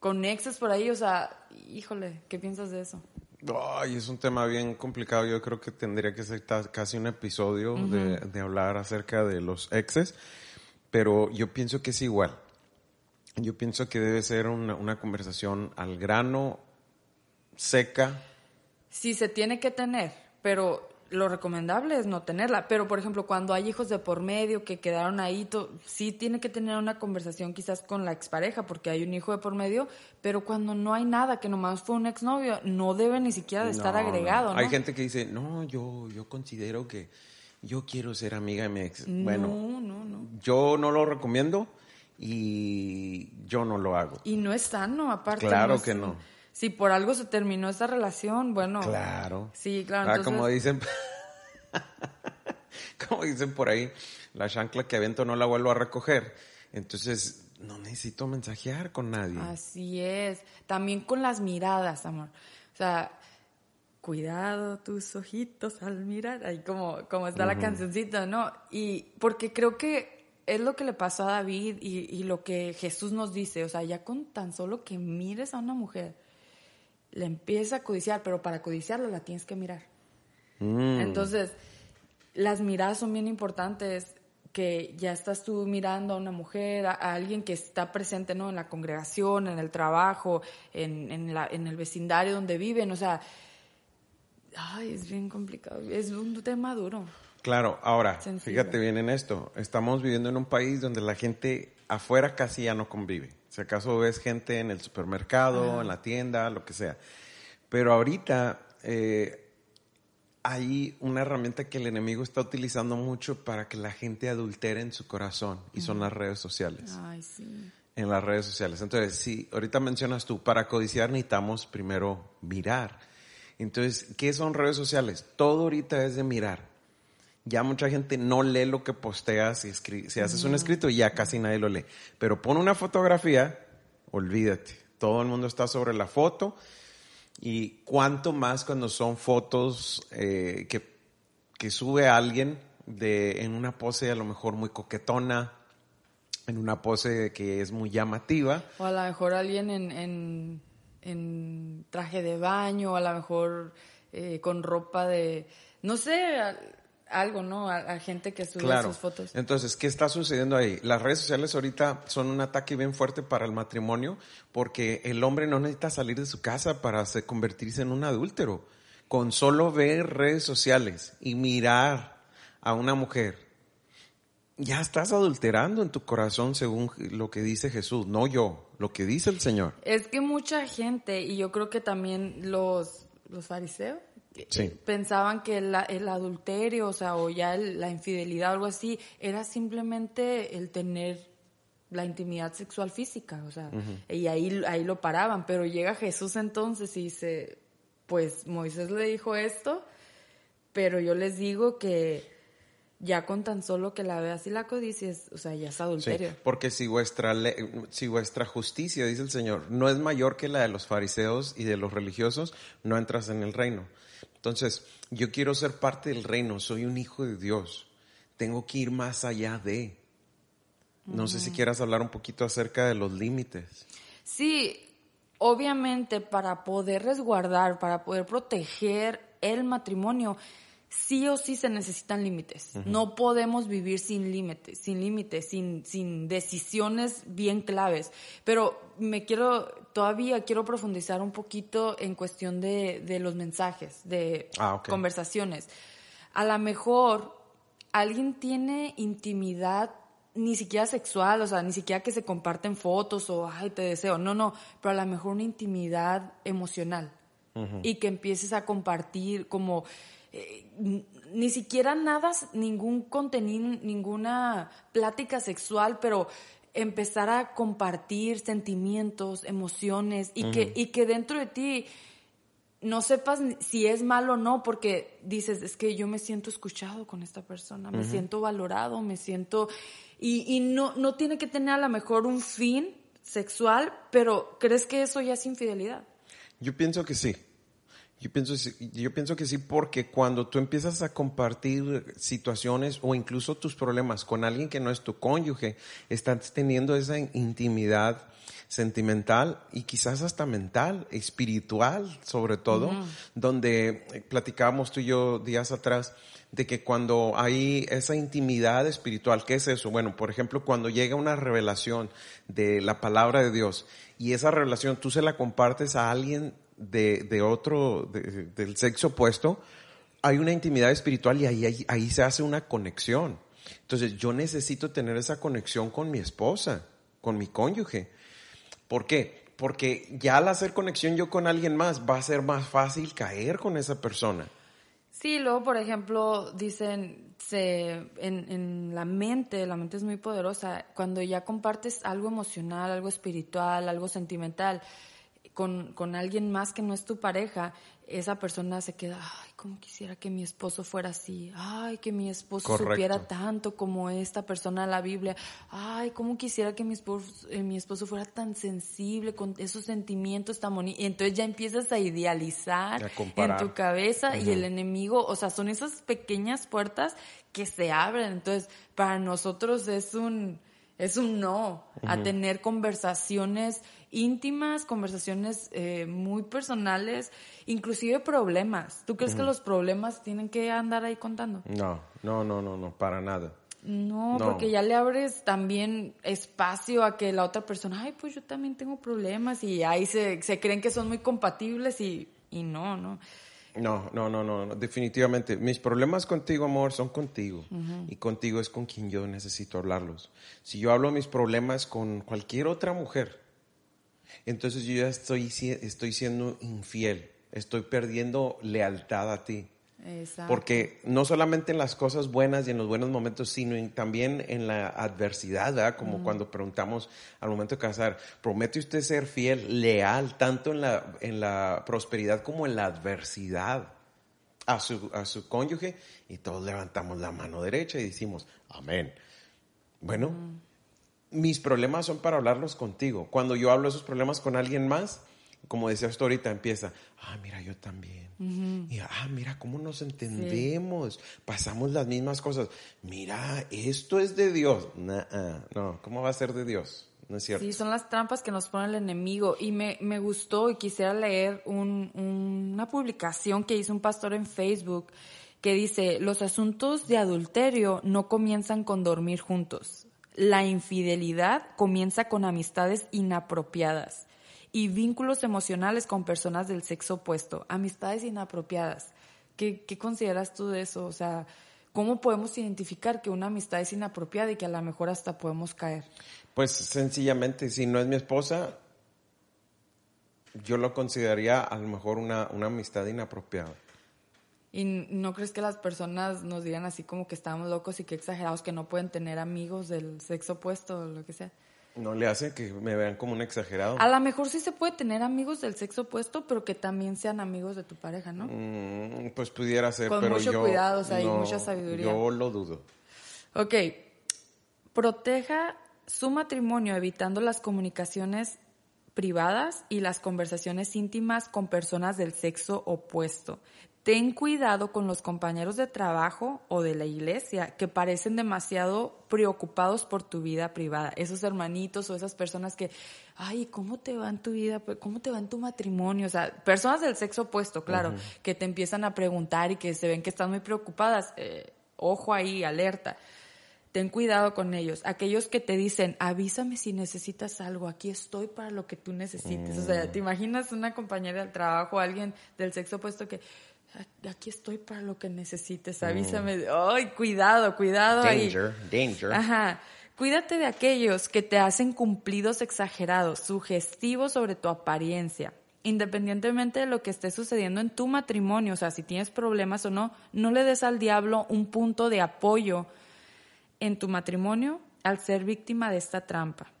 con exes por ahí, o sea, híjole, ¿qué piensas de eso? Ay, es un tema bien complicado. Yo creo que tendría que ser casi un episodio de, hablar acerca de los exes, pero yo pienso que es igual. Yo pienso que debe ser una, una conversación al grano, seca. Sí, se tiene que tener, pero lo recomendable es no tenerla. Pero, por ejemplo, cuando hay hijos de por medio que quedaron ahí, sí tiene que tener una conversación quizás con la expareja porque hay un hijo de por medio, pero cuando no hay nada, que nomás fue un exnovio, no debe ni siquiera de estar agregado. Hay gente que dice, no, yo, yo considero que yo quiero ser amiga de mi ex. bueno, no, no. yo no lo recomiendo y yo no lo hago. Y no es sano, aparte. Claro que no si por algo se terminó esa relación, bueno. Claro. Sí, claro. Ah, como dicen, como dicen por ahí, la chancla que avento no la vuelvo a recoger. Entonces, no necesito mensajear con nadie. Así es. También con las miradas, amor. O sea, cuidado tus ojitos al mirar. Ahí como, como está la cancioncita, ¿no? Y porque creo que es lo que le pasó a David y, y, lo que Jesús nos dice. O sea, ya con tan solo que mires a una mujer le empieza a codiciar, pero para codiciarla la tienes que mirar. Mm. Entonces, las miradas son bien importantes, que ya estás tú mirando a una mujer, a, alguien que está presente ¿no? en la congregación, en el trabajo, en, en, la, en el vecindario donde viven, o sea, ay, es bien complicado, es un tema duro. Claro, ahora, fíjate bien en esto, estamos viviendo en un país donde la gente afuera casi ya no convive. Si acaso ves gente en el supermercado, en la tienda, lo que sea. Pero ahorita, eh, hay una herramienta que el enemigo está utilizando mucho para que la gente adultere en su corazón y son las redes sociales. Ay, sí. En las redes sociales. Entonces, sí, ahorita mencionas tú, para codiciar necesitamos primero mirar. Entonces, ¿qué son redes sociales? Todo ahorita es de mirar. Ya mucha gente no lee lo que posteas si, si haces un escrito, ya casi nadie lo lee. Pero pon una fotografía, olvídate. Todo el mundo está sobre la foto y cuánto más cuando son fotos eh, que, que sube alguien de, en una pose a lo mejor muy coquetona, en una pose que es muy llamativa. O a lo mejor alguien en, en, en traje de baño, o a lo mejor eh, con ropa de, no sé, algo, ¿no? A, gente que sube sus fotos. Entonces, ¿qué está sucediendo ahí? Las redes sociales ahorita son un ataque bien fuerte para el matrimonio porque el hombre no necesita salir de su casa para convertirse en un adúltero. Con solo ver redes sociales y mirar a una mujer, ya estás adulterando en tu corazón según lo que dice Jesús, no yo, lo que dice el Señor. Es que mucha gente, y yo creo que también los, los fariseos, pensaban que el, adulterio, o sea, o ya la infidelidad o algo así, era simplemente el tener la intimidad sexual física, o sea, y ahí, ahí lo paraban, pero llega Jesús entonces y dice, pues Moisés le dijo esto, pero yo les digo que ya con tan solo que la veas y la codicies, o sea, ya es adulterio. porque si vuestra, si vuestra justicia, dice el Señor, no es mayor que la de los fariseos y de los religiosos, no entras en el reino. Entonces, yo quiero ser parte del reino, soy un hijo de Dios, tengo que ir más allá de. No sé si quieras hablar un poquito acerca de los límites. Sí, obviamente para poder resguardar, para poder proteger el matrimonio, sí o sí se necesitan límites. No podemos vivir sin límites, sin límites, sin, sin decisiones bien claves. Pero me quiero, todavía quiero profundizar un poquito en cuestión de, de los mensajes, de ah, conversaciones. A lo mejor alguien tiene intimidad ni siquiera sexual, o sea, ni siquiera que se comparten fotos o, ay, te deseo, no, no, pero a lo mejor una intimidad emocional y que empieces a compartir como eh, ni siquiera nada, ningún contenido, ninguna plática sexual, pero empezar a compartir sentimientos, emociones y, que, y que dentro de ti no sepas si es malo o no, porque dices, es que yo me siento escuchado con esta persona, me siento valorado, me siento... Y, y, no, no tiene que tener a lo mejor un fin sexual, pero ¿crees que eso ya es infidelidad? Yo pienso que sí. Yo pienso, yo pienso que sí, porque cuando tú empiezas a compartir situaciones o incluso tus problemas con alguien que no es tu cónyuge, estás teniendo esa intimidad sentimental y quizás hasta mental, espiritual sobre todo, donde eh, platicábamos tú y yo días atrás de que cuando hay esa intimidad espiritual, ¿qué es eso? Bueno, por ejemplo, cuando llega una revelación de la palabra de Dios y esa revelación tú se la compartes a alguien de, de otro, del sexo opuesto, hay una intimidad espiritual y ahí, ahí, se hace una conexión. Entonces yo necesito tener esa conexión con mi esposa, con mi cónyuge. ¿Por qué? Porque ya al hacer conexión yo con alguien más va a ser más fácil caer con esa persona. Sí, luego, por ejemplo, dicen, se, en, en, la mente, la mente es muy poderosa, cuando ya compartes algo emocional, algo espiritual, algo sentimental, con, con, alguien más que no es tu pareja, esa persona se queda, ay, cómo quisiera que mi esposo fuera así, ay, que mi esposo supiera tanto como esta persona de la Biblia, ay, cómo quisiera que mi esposo, eh, mi esposo fuera tan sensible con esos sentimientos tan bonitos. Y entonces ya empiezas a idealizar en tu cabeza y el enemigo, o sea, son esas pequeñas puertas que se abren. Entonces, para nosotros es un es un no a tener conversaciones íntimas, conversaciones eh, muy personales, inclusive problemas. ¿Tú crees que los problemas tienen que andar ahí contando? No, no, no, no, no, para nada. No, porque ya le abres también espacio a que la otra persona, ay, pues yo también tengo problemas y ahí se, se creen que son muy compatibles y, y no, no. No, no, no, no, definitivamente. Mis problemas contigo, amor, son contigo. Y contigo es con quien yo necesito hablarlos. Si yo hablo mis problemas con cualquier otra mujer, entonces yo ya estoy, estoy siendo infiel. Estoy perdiendo lealtad a ti. Exacto. Porque no solamente en las cosas buenas y en los buenos momentos, sino en- también en la adversidad, ¿verdad? Como cuando preguntamos al momento de casar, ¿promete usted ser fiel, leal, tanto en la, en la prosperidad como en la adversidad a su, a su cónyuge? Y todos levantamos la mano derecha y decimos, amén. Bueno, mis problemas son para hablarlos contigo. Cuando yo hablo esos problemas con alguien más, como decías tú ahorita, empieza, ah, mira, yo también. Y, ah, mira, cómo nos entendemos. Pasamos las mismas cosas. Mira, esto es de Dios. Nah, no, ¿cómo va a ser de Dios? No es cierto. Sí, son las trampas que nos pone el enemigo. Y me, me gustó y quisiera leer un- un- una publicación que hizo un pastor en Facebook que dice, los asuntos de adulterio no comienzan con dormir juntos. La infidelidad comienza con amistades inapropiadas y vínculos emocionales con personas del sexo opuesto. Amistades inapropiadas. ¿Qué, consideras tú de eso? O sea, ¿cómo podemos identificar que una amistad es inapropiada y que a lo mejor hasta podemos caer? Pues sencillamente, si no es mi esposa, yo lo consideraría a lo mejor una, una amistad inapropiada. ¿Y no crees que las personas nos digan así como que estamos locos y que exagerados que no pueden tener amigos del sexo opuesto o lo que sea? ¿No le hace que me vean como un exagerado? A lo mejor sí se puede tener amigos del sexo opuesto, pero que también sean amigos de tu pareja, ¿no? Mm, pues pudiera ser, Con pero mucho yo... cuidado, o sea, y no, mucha sabiduría. Yo lo dudo. Ok, proteja su matrimonio evitando las comunicaciones privadas y las conversaciones íntimas con personas del sexo opuesto. Ten cuidado con los compañeros de trabajo o de la iglesia que parecen demasiado preocupados por tu vida privada. Esos hermanitos o esas personas que, ay, ¿cómo te va en tu vida? ¿Cómo te va en tu matrimonio? O sea, personas del sexo opuesto, claro, que te empiezan a preguntar y que se ven que están muy preocupadas. Eh, ojo ahí, alerta. Ten cuidado con ellos. Aquellos que te dicen, avísame si necesitas algo, aquí estoy para lo que tú necesites. O sea, ¿te imaginas una compañera del trabajo, alguien del sexo opuesto que, "A- aquí estoy para lo que necesites, avísame? Ay, cuidado, cuidado ahí. Danger, danger. Ajá. Cuídate de aquellos que te hacen cumplidos exagerados, sugestivos sobre tu apariencia. Independientemente de lo que esté sucediendo en tu matrimonio, o sea, si tienes problemas o no, no le des al diablo un punto de apoyo en tu matrimonio al ser víctima de esta trampa.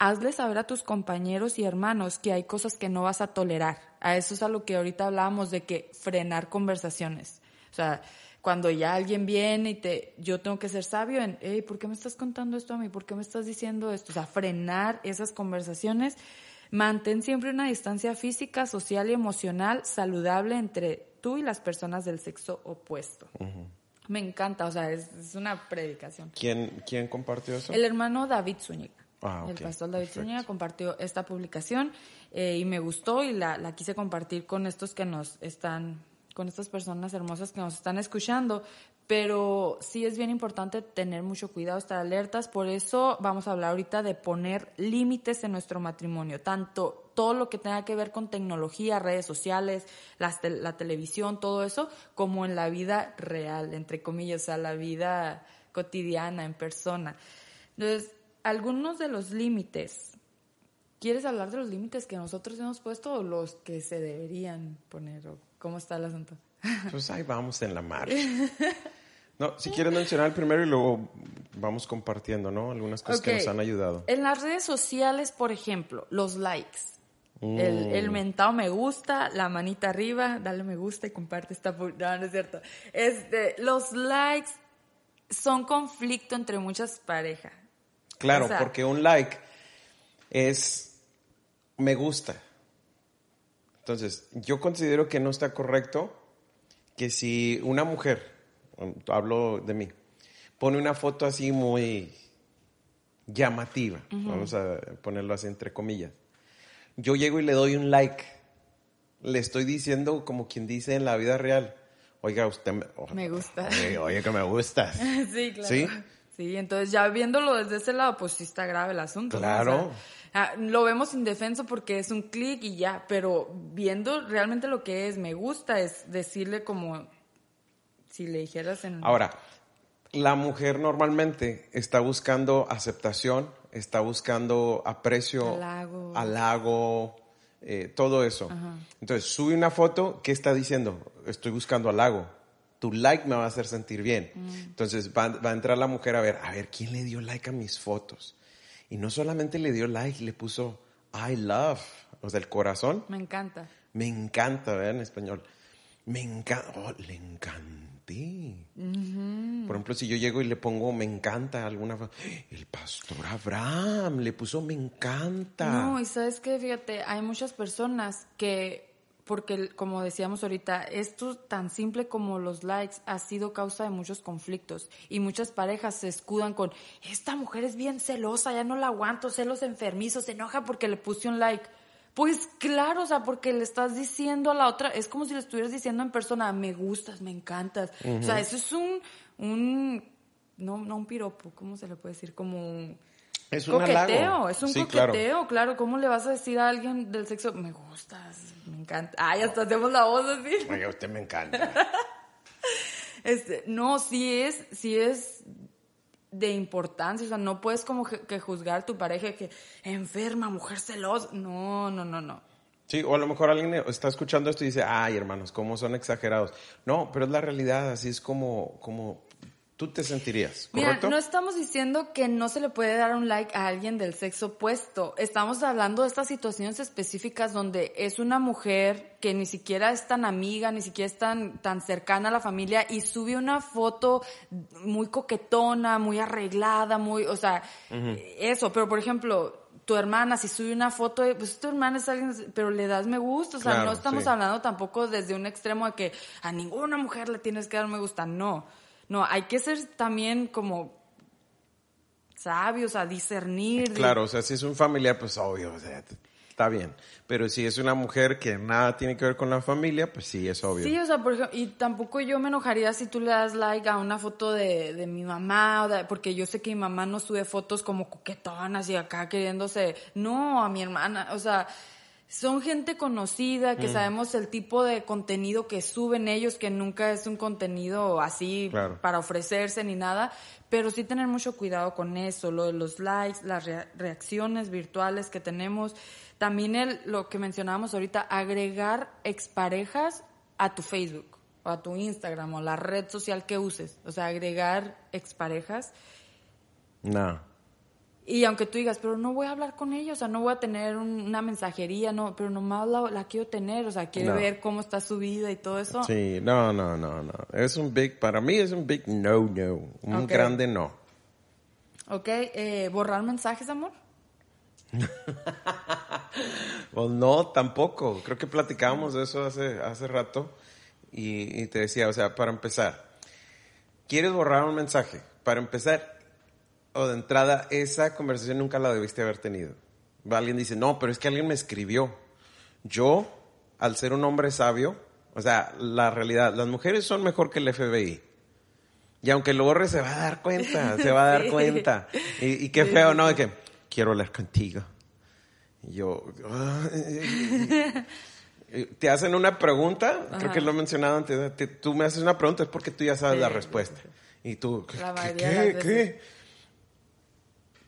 Hazle saber a tus compañeros y hermanos que hay cosas que no vas a tolerar. A eso es a lo que ahorita hablábamos de que frenar conversaciones. O sea, cuando ya alguien viene y te, yo tengo que ser sabio en, hey, ¿por qué me estás contando esto a mí? ¿Por qué me estás diciendo esto? O sea, frenar esas conversaciones. Mantén siempre una distancia física, social y emocional saludable entre tú y las personas del sexo opuesto. Me encanta, o sea, es, es una predicación. ¿Quién, ¿Quién compartió eso? El hermano David Zúñiga. Ah, El pastor David. Zúñiga compartió esta publicación eh, y me gustó y la, la quise compartir con estos que nos están, con estas personas hermosas que nos están escuchando. Pero sí es bien importante tener mucho cuidado, estar alertas. Por eso vamos a hablar ahorita de poner límites en nuestro matrimonio. Tanto todo lo que tenga que ver con tecnología, redes sociales, tel- la televisión, todo eso, como en la vida real, entre comillas, o sea, la vida cotidiana, en persona. Entonces, algunos de los límites. ¿Quieres hablar de los límites que nosotros hemos puesto o los que se deberían poner? ¿O ¿Cómo está el asunto? Pues ahí vamos en la marcha. No, si quieres mencionar el primero y luego vamos compartiendo, ¿no? Algunas cosas que Ok. nos han ayudado. En las redes sociales, por ejemplo, los likes. Mm. El, el mentado me gusta, la manita arriba, dale me gusta y comparte esta... No, no es cierto. Este, los likes son conflicto entre muchas parejas. Claro, porque un like es me gusta. Entonces, yo considero que no está correcto que si una mujer, hablo de mí, pone una foto así muy llamativa, vamos a ponerlo así entre comillas, yo llego y le doy un like, le estoy diciendo como quien dice en la vida real, oiga, usted me, Me gusta. Oye, oye, que me gustas. Sí, claro. ¿Sí? Sí, entonces ya viéndolo desde ese lado, pues sí está grave el asunto. Claro. O sea, ah, lo vemos indefenso porque es un clic y ya, pero viendo realmente lo que es, me gusta, es decirle como si le dijeras en... Ahora, la mujer normalmente está buscando aceptación, está buscando aprecio, Halago. halago, eh, todo eso. Entonces, sube una foto, ¿qué está diciendo? Estoy buscando halago. Tu like me va a hacer sentir bien. Entonces va, va, a entrar la mujer a ver, a ver, ¿quién le dio like a mis fotos? Y no solamente le dio like, le puso I love, o sea, el corazón. Me encanta. Me encanta, ¿verdad? En español. Me encanta, oh, le encanté. Por ejemplo, si yo llego y le pongo me encanta alguna, el pastor Abraham le puso me encanta. No, y sabes que, fíjate, hay muchas personas que porque como decíamos ahorita, esto tan simple como los likes ha sido causa de muchos conflictos y muchas parejas se escudan con, esta mujer es bien celosa, ya no la aguanto, celos enfermizos, se enoja porque le puse un like. Pues claro, o sea, porque le estás diciendo a la otra, es como si le estuvieras diciendo en persona, me gustas, me encantas. O sea, eso es un, un, no, no un piropo, ¿cómo se le puede decir? Como un es un coqueteo, es un coqueteo, claro. ¿Cómo le vas a decir a alguien del sexo, me gustas, me encanta? Ay, hasta hacemos la voz así. Oye, usted me encanta. este, no, sí es, sí es de importancia, o sea, no puedes como que, juzgar tu pareja que enferma, mujer celosa. No, no, no, no. Sí, o a lo mejor alguien está escuchando esto y dice, ay, hermanos, cómo son exagerados. No, pero es la realidad, así es como, como tú te sentirías, ¿correcto? Mira, no estamos diciendo que no se le puede dar un like a alguien del sexo opuesto. Estamos hablando de estas situaciones específicas donde es una mujer que ni siquiera es tan amiga, ni siquiera es tan, tan cercana a la familia y sube una foto muy coquetona, muy arreglada, muy, o sea, eso. Pero, por ejemplo, tu hermana, si sube una foto, pues tu hermana es alguien, pero le das me gusta, o sea, no estamos hablando tampoco desde un extremo de que a ninguna mujer le tienes que dar me gusta, no. No, hay que ser también como sabios, a discernir. Claro, o sea, si es un familiar, pues obvio, o sea, está bien. Pero si es una mujer que nada tiene que ver con la familia, pues sí, es obvio. Sí, o sea, por ejemplo, y tampoco yo me enojaría si tú le das like a una foto de, de mi mamá, porque yo sé que mi mamá no sube fotos como coquetonas y acá queriéndose, no, a mi hermana, o sea, son gente conocida, que mm. sabemos el tipo de contenido que suben ellos, que nunca es un contenido así para ofrecerse ni nada, pero sí tener mucho cuidado con eso, lo de los likes, las reacciones virtuales que tenemos. También el, lo que mencionábamos ahorita, agregar exparejas a tu Facebook o a tu Instagram o la red social que uses. O sea, agregar exparejas. No. Y aunque tú digas, pero no voy a hablar con ella, o sea, no voy a tener una mensajería, no, pero nomás la, la quiero tener, o sea, quiero ver cómo está su vida y todo eso. Sí, no, no, no, no. Es un big, para mí es un big no, no. Un grande no. Ok, eh, ¿borrar mensajes, amor? pues no, tampoco. Creo que platicábamos de eso hace, hace rato y, y te decía, o sea, para empezar, ¿quieres borrar un mensaje? Para empezar, o de entrada, esa conversación nunca la debiste haber tenido. Alguien dice, no, pero es que alguien me escribió. Yo, al ser un hombre sabio, o sea, la realidad, las mujeres son mejor que el FBI. Y aunque lo borre, se va a dar cuenta, se va a dar cuenta. Y, qué feo, ¿no? De que quiero hablar contigo. Y yo, te hacen una pregunta, creo que lo he mencionado antes, tú me haces una pregunta, es porque tú ya sabes la respuesta. Y tú, ¿qué? ¿Qué?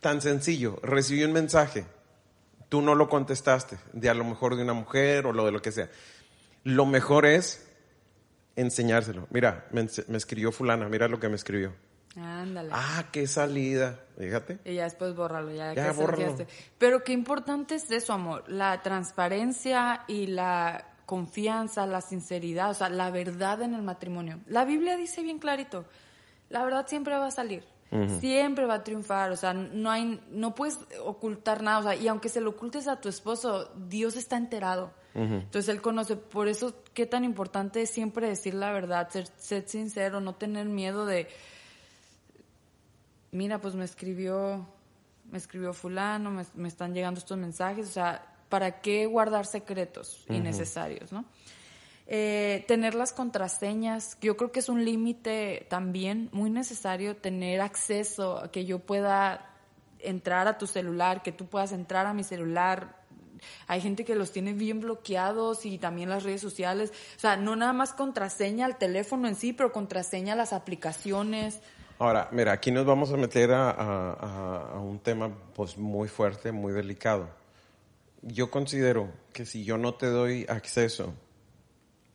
Tan sencillo, recibí un mensaje, tú no lo contestaste, de a lo mejor de una mujer o lo de lo que sea. Lo mejor es enseñárselo. Mira, me, escribió fulana, mira lo que me escribió. Ándale. Ah, qué salida, fíjate. Y ya después bórralo, ya, ya que Pero qué importante es eso, amor, la transparencia y la confianza, la sinceridad, o sea, la verdad en el matrimonio. La Biblia dice bien clarito, la verdad siempre va a salir. Siempre va a triunfar, o sea, no hay, no puedes ocultar nada, o sea, y aunque se lo ocultes a tu esposo, Dios está enterado. Entonces él conoce, por eso qué tan importante es siempre decir la verdad, ser, sincero, no tener miedo de, mira, pues me escribió, me escribió fulano, me, están llegando estos mensajes, o sea, ¿para qué guardar secretos innecesarios, no? Eh, tener las contraseñas, yo creo que es un límite también muy necesario tener acceso a que yo pueda entrar a tu celular, que tú puedas entrar a mi celular. Hay gente que los tiene bien bloqueados y también las redes sociales. O sea, no nada más contraseña al teléfono en sí, pero contraseña a las aplicaciones. Ahora, mira, aquí nos vamos a meter a, a un tema pues muy fuerte, muy delicado. Yo considero que si yo no te doy acceso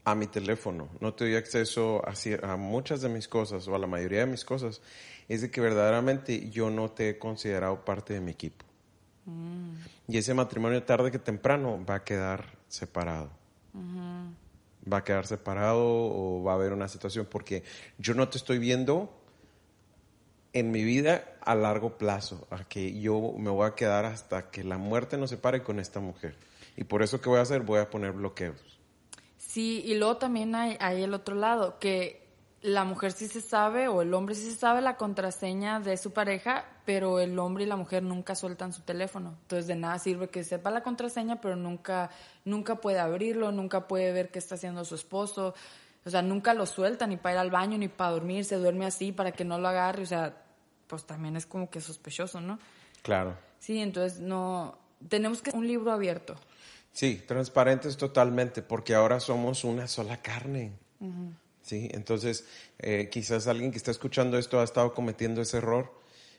a mi teléfono, no te doy acceso a, muchas de mis cosas o a la mayoría de mis cosas, es de que verdaderamente yo no te he considerado parte de mi equipo. Y ese matrimonio tarde que temprano va a quedar separado. Va a quedar separado o va a haber una situación porque yo no te estoy viendo en mi vida a largo plazo, a que yo me voy a quedar hasta que la muerte nos separe con esta mujer. Y por eso que voy a hacer, voy a poner bloqueos. Sí, y luego también hay, hay el otro lado, que la mujer sí se sabe o el hombre sí se sabe la contraseña de su pareja, pero el hombre y la mujer nunca sueltan su teléfono. Entonces de nada sirve que sepa la contraseña, pero nunca, nunca puede abrirlo, nunca puede ver qué está haciendo su esposo. O sea, nunca lo suelta ni para ir al baño ni para dormir, se duerme así para que no lo agarre. O sea, pues también es como que sospechoso, ¿no? Claro. Sí, entonces no, tenemos que un libro abierto. Sí, transparentes totalmente, porque ahora somos una sola carne. Sí, entonces eh, quizás alguien que está escuchando esto ha estado cometiendo ese error.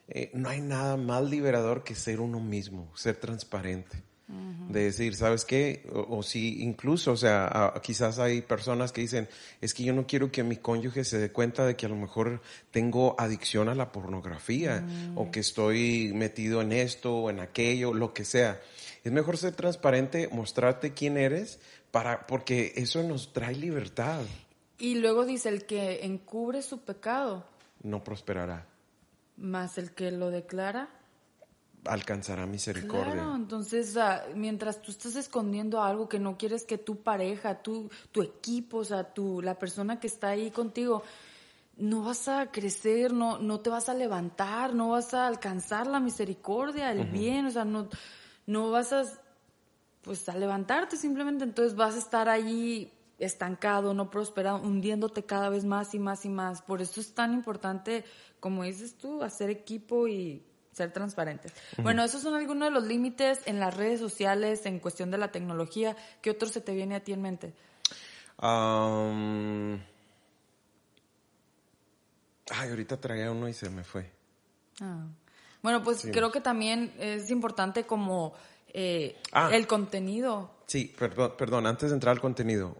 Eh, no hay nada más liberador que ser uno mismo, ser transparente. De decir, ¿sabes qué? O, o si incluso, o sea, a- quizás hay personas que dicen, es que yo no quiero que mi cónyuge se dé cuenta de que a lo mejor tengo adicción a la pornografía o que estoy metido en esto o en aquello, lo que sea. Es mejor ser transparente, mostrarte quién eres, para, porque eso nos trae libertad. Y luego dice, el que encubre su pecado, No prosperará, más el que lo declara. alcanzará misericordia. Claro, entonces mientras tú estás escondiendo algo que no quieres que tu pareja, tu, tu equipo, o sea, tu, la persona que está ahí contigo, no vas a crecer, no, no te vas a levantar, no vas a alcanzar la misericordia, el bien, o sea, no, no vas a, pues, a levantarte simplemente, entonces vas a estar allí estancado, no prosperado, hundiéndote cada vez más y más y más. Por eso es tan importante, como dices tú, hacer equipo y ser transparentes. Bueno, esos son algunos de los límites en las redes sociales, en cuestión de la tecnología. ¿Qué otro se te viene a ti en mente? Am, Ay, ahorita traía uno y se me fue. Ah. Bueno, pues creo que también es importante como eh, Ah. el contenido. Sí, perdón, perdón, antes de entrar al contenido,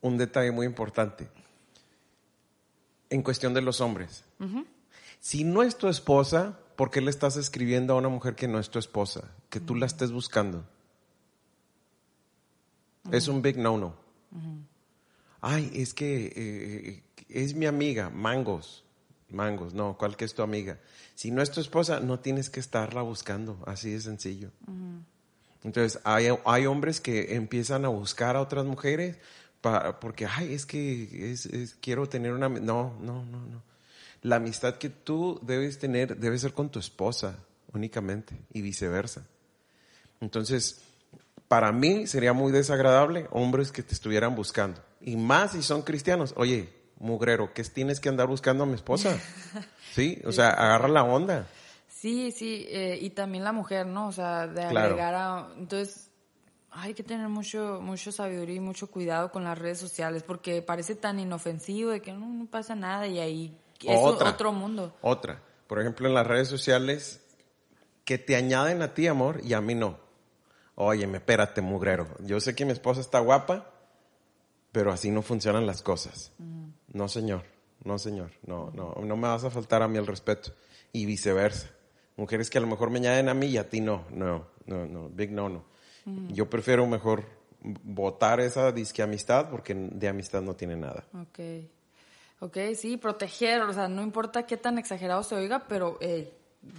un detalle muy importante. En cuestión de los hombres. Si no es tu esposa, ¿por qué le estás escribiendo a una mujer que no es tu esposa? Que tú la estés buscando. Es un big no-no. Ay, es que eh, es mi amiga, mangos. Mangos, no, ¿cuál que es tu amiga? Si no es tu esposa, no tienes que estarla buscando, así de sencillo. Entonces, hay, hay hombres que empiezan a buscar a otras mujeres porque, ay, es que es- es- quiero tener una... ami-". No, no, no, no. La amistad que tú debes tener debe ser con tu esposa únicamente y viceversa. Entonces, para mí sería muy desagradable hombres que te estuvieran buscando. Y más si son cristianos. Oye, mugrero, ¿qué tienes que andar buscando a mi esposa? Sí, o sea, agarra la onda. Sí, sí, eh, y también la mujer, ¿no? O sea, de Claro. agregar a... Entonces, hay que tener mucho, mucho sabiduría y mucho cuidado con las redes sociales porque parece tan inofensivo de que no, no pasa nada y ahí es Otra. otro mundo. Otra. Por ejemplo, en las redes sociales que te añaden a ti amor y a mí no. Oye, me espérate, mugrero. Yo sé que mi esposa está guapa, pero así no funcionan las cosas. No, señor. No, señor. No, no, no me vas a faltar a mí el respeto. Y viceversa. Mujeres que a lo mejor me añaden a mí y a ti no. No, no, no. Big no, no. Yo prefiero mejor votar esa disque amistad porque de amistad no tiene nada. Ok. Ok, sí, proteger, o sea, no importa qué tan exagerado se oiga, pero eh,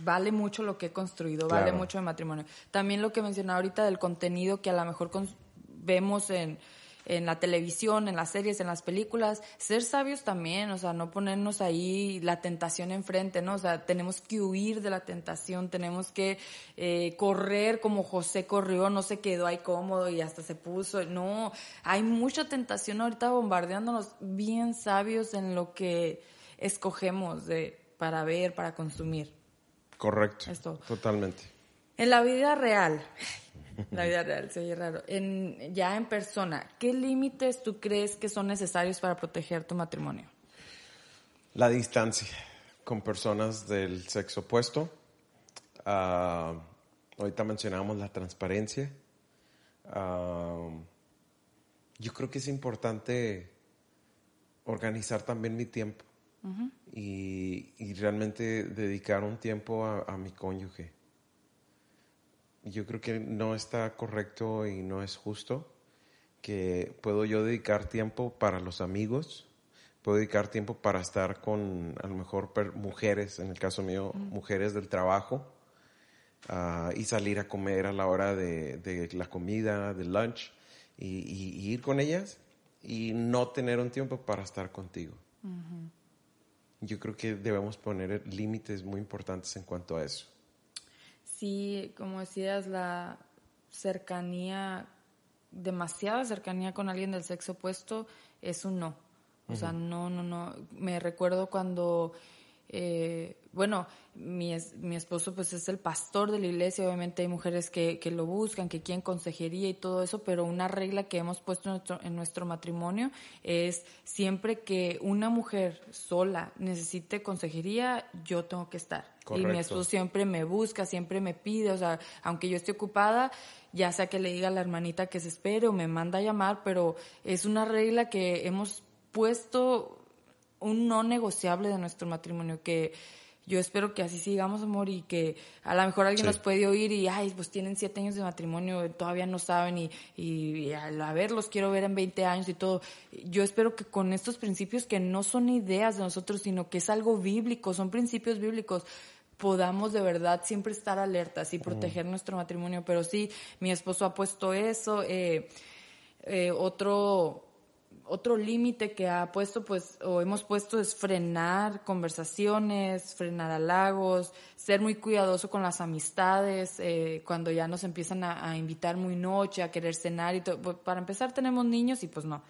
vale mucho lo que he construido, vale mucho el matrimonio. También lo que mencionaba ahorita del contenido que a lo mejor vemos en, en la televisión, en las series, en las películas, ser sabios también, o sea, no ponernos ahí la tentación enfrente, ¿no? O sea, tenemos que huir de la tentación, tenemos que eh, correr como José corrió, no se quedó ahí cómodo y hasta se puso, no, hay mucha tentación ahorita bombardeándonos, bien sabios en lo que escogemos de, para ver, para consumir. Correcto. Es todo. Totalmente. En la vida real, la vida real, se oye raro, en, ya en persona, ¿qué límites tú crees que son necesarios para proteger tu matrimonio? La distancia con personas del sexo opuesto. Ah, ahorita mencionamos la transparencia. Ah, yo creo que es importante organizar también mi tiempo y, y, realmente dedicar un tiempo a, a, mi cónyuge. Yo creo que no está correcto y no es justo que puedo yo dedicar tiempo para los amigos, puedo dedicar tiempo para estar con a lo mejor mujeres, en el caso mío, mujeres del trabajo, uh, y salir a comer a la hora de, de la comida, del lunch, y, y, ir con ellas y no tener un tiempo para estar contigo. Yo creo que debemos poner límites muy importantes en cuanto a eso. Sí, como decías, la cercanía, demasiada cercanía con alguien del sexo opuesto es un no. O sea, no, no, no. Me recuerdo cuando eh, bueno, mi, mi, esposo pues es el pastor de la iglesia, obviamente hay mujeres que, que, lo buscan, que quieren consejería y todo eso, pero una regla que hemos puesto en nuestro, en nuestro matrimonio es siempre que una mujer sola necesite consejería, yo tengo que estar. Y mi esposo siempre me busca, siempre me pide, o sea, aunque yo esté ocupada, ya sea que le diga a la hermanita que se espere o me manda a llamar, pero es una regla que hemos puesto un no negociable de nuestro matrimonio, que yo espero que así sigamos, amor, y que a lo mejor alguien nos puede oír y, ay, pues tienen siete años de matrimonio, todavía no saben y, y, a ver, los quiero ver en 20 años y todo. Yo espero que con estos principios que no son ideas de nosotros, sino que es algo bíblico, son principios bíblicos, podamos de verdad siempre estar alertas y proteger nuestro matrimonio. Pero sí, mi esposo ha puesto eso. Eh, eh, otro otro límite que ha puesto, pues, o hemos puesto es frenar conversaciones, frenar halagos, ser muy cuidadoso con las amistades, eh, cuando ya nos empiezan a, invitar muy noche, a querer cenar y todo. Pues, para empezar tenemos niños y pues no.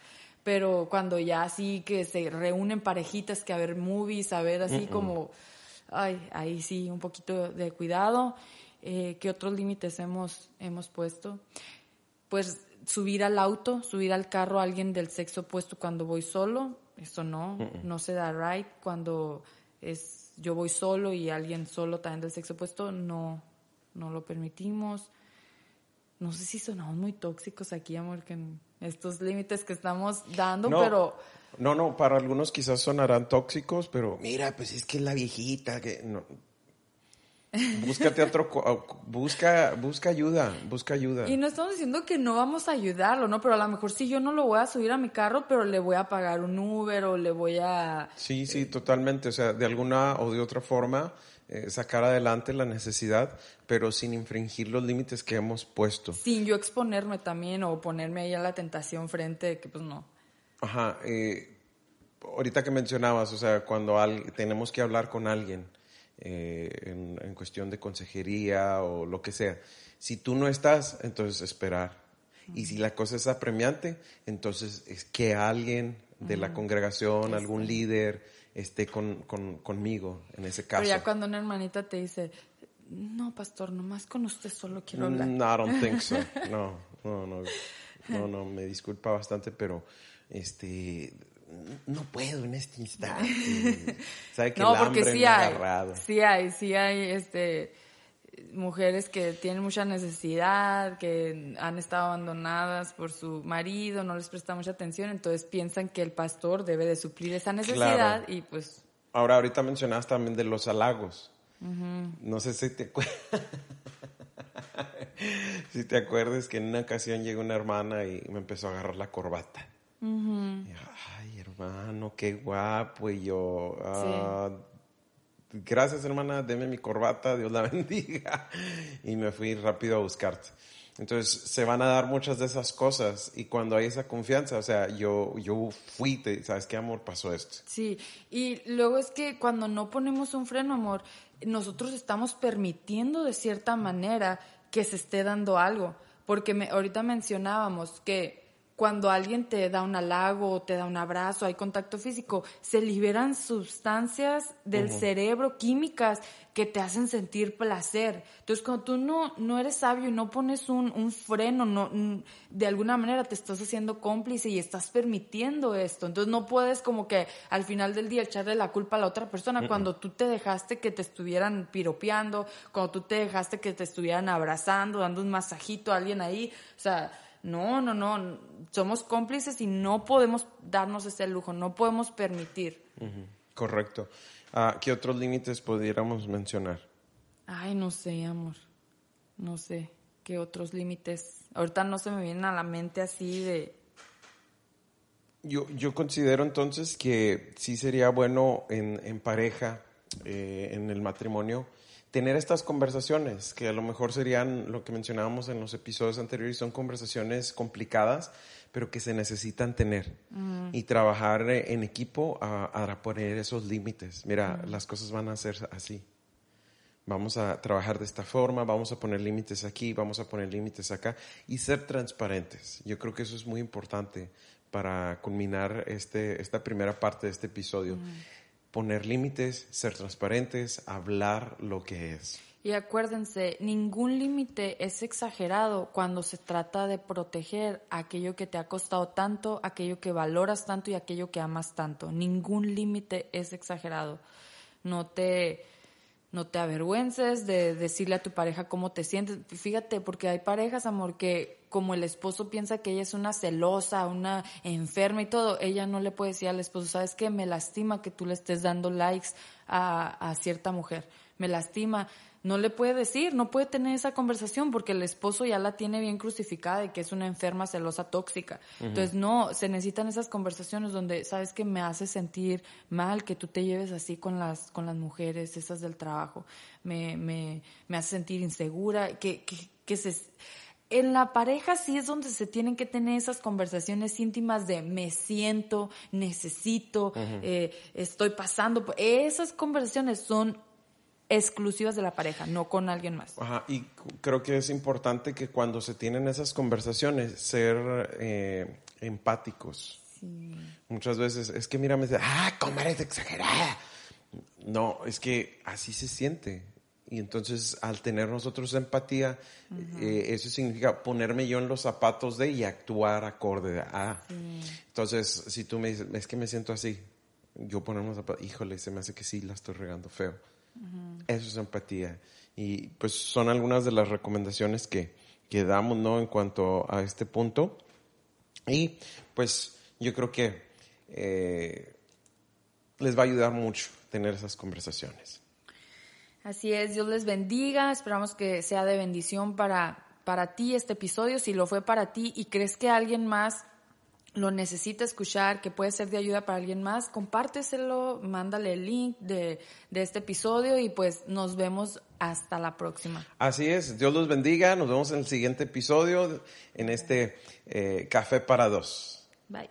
Pero cuando ya así que se reúnen parejitas que a ver movies, a ver así como, ay, ahí sí, un poquito de cuidado. Eh, ¿Qué otros límites hemos, hemos puesto? Pues subir al auto, subir al carro a alguien del sexo opuesto cuando voy solo, eso no, no se da right. Cuando es yo voy solo y alguien solo también del sexo opuesto, no, no lo permitimos. No sé si sonamos muy tóxicos aquí, amor, que en estos límites que estamos dando, pero... No, no, para algunos quizás sonarán tóxicos, pero mira, pues es que es la viejita, que no, Búscate otro, busca, busca ayuda, busca ayuda. Y no estamos diciendo que no vamos a ayudarlo, ¿no? Pero a lo mejor sí yo no lo voy a subir a mi carro, pero le voy a pagar un Uber o le voy a... Sí, sí, totalmente. O sea, de alguna o de otra forma eh, sacar adelante la necesidad, pero sin infringir los límites que hemos puesto. Sin yo exponerme también o ponerme ahí a la tentación frente, que pues no. Ajá. Eh, ahorita que mencionabas, o sea, cuando tenemos que hablar con alguien eh, en, cuestión de consejería o lo que sea. Si tú no estás, entonces esperar. Y si la cosa es apremiante, entonces es que alguien de la congregación, algún líder, esté con, conmigo en ese caso. Pero ya cuando una hermanita te dice, no, pastor, nomás con usted solo quiero hablar. No, I don't think so. No, no, no. No, no, me disculpa bastante, pero este no puedo en este instante. ¿Sabe que no, porque sí hay, sí hay, sí hay, este, mujeres que tienen mucha necesidad, que han estado abandonadas por su marido, no les presta mucha atención, entonces piensan que el pastor debe de suplir esa necesidad y pues... Ahora, ahorita mencionabas también de los halagos. No sé si te acuerdas. si te acuerdas que en una ocasión llegó una hermana y me empezó a agarrar la corbata. Hermano, qué guapo. Y yo, ah, gracias, hermana, deme mi corbata, Dios la bendiga. Y me fui rápido a buscarte. Entonces, se van a dar muchas de esas cosas y cuando hay esa confianza, o sea, yo, yo fui, te, ¿sabes qué, amor? Pasó esto. Sí, y luego es que cuando no ponemos un freno, amor, nosotros estamos permitiendo de cierta manera que se esté dando algo, porque me, ahorita mencionábamos que cuando alguien te da un halago o te da un abrazo, hay contacto físico, se liberan sustancias del cerebro, químicas, que te hacen sentir placer. Entonces, cuando tú no, no eres sabio y no pones un, un freno, no, de alguna manera te estás haciendo cómplice y estás permitiendo esto. Entonces, no puedes como que al final del día echarle la culpa a la otra persona cuando tú te dejaste que te estuvieran piropeando, cuando tú te dejaste que te estuvieran abrazando, dando un masajito a alguien ahí. O sea, no, no, no, somos cómplices y no podemos darnos ese lujo, no podemos permitir. Correcto. Ah, ¿Qué otros límites pudiéramos mencionar? Ay, no sé, amor. No sé. ¿Qué otros límites? Ahorita no se me vienen a la mente así de... Yo, yo considero entonces que sí sería bueno en, en pareja, eh, en el matrimonio, tener estas conversaciones, que a lo mejor serían lo que mencionábamos en los episodios anteriores, son conversaciones complicadas, pero que se necesitan tener y trabajar en equipo a, poner esos límites. Mira, las cosas van a ser así. Vamos a trabajar de esta forma, vamos a poner límites aquí, vamos a poner límites acá y ser transparentes. Yo creo que eso es muy importante para culminar este, esta primera parte de este episodio. Poner límites, ser transparentes, hablar lo que es. Y acuérdense, ningún límite es exagerado cuando se trata de proteger aquello que te ha costado tanto, aquello que valoras tanto y aquello que amas tanto. Ningún límite es exagerado. No te, no te avergüences de decirle a tu pareja cómo te sientes. Fíjate, porque hay parejas, amor, que como el esposo piensa que ella es una celosa, una enferma y todo, ella no le puede decir al esposo, sabes que me lastima que tú le estés dando likes a, a cierta mujer, me lastima no le puede decir, no puede tener esa conversación porque el esposo ya la tiene bien crucificada de que es una enferma celosa tóxica. Entonces, no, se necesitan esas conversaciones donde, sabes que me hace sentir mal que tú te lleves así con las, con las mujeres, esas del trabajo. Me, me, me hace sentir insegura, que, que, que se en la pareja sí es donde se tienen que tener esas conversaciones íntimas de me siento, necesito, eh, estoy pasando. Esas conversaciones son exclusivas de la pareja, no con alguien más. Ajá, y creo que es importante que cuando se tienen esas conversaciones, ser eh, empáticos. Sí. Muchas veces, es que mira, me dice, ah, cómo eres exagerada. No, es que así se siente. Y entonces, al tener nosotros empatía, eh, eso significa ponerme yo en los zapatos de y actuar acorde a. Entonces, si tú me dices, es que me siento así, yo ponerme los zapatos, híjole, se me hace que sí, la estoy regando feo eso es empatía. Y pues son algunas de las recomendaciones que, que damos, ¿no? En cuanto a este punto. Y pues yo creo que eh, les va a ayudar mucho tener esas conversaciones. Así es, Dios les bendiga, esperamos que sea de bendición para, para ti este episodio, si lo fue para ti y crees que alguien más lo necesita escuchar, que puede ser de ayuda para alguien más, compárteselo, mándale el link de, este episodio y pues nos vemos hasta la próxima. Así es, Dios los bendiga, nos vemos en el siguiente episodio, en este eh, Café para Dos. Bye.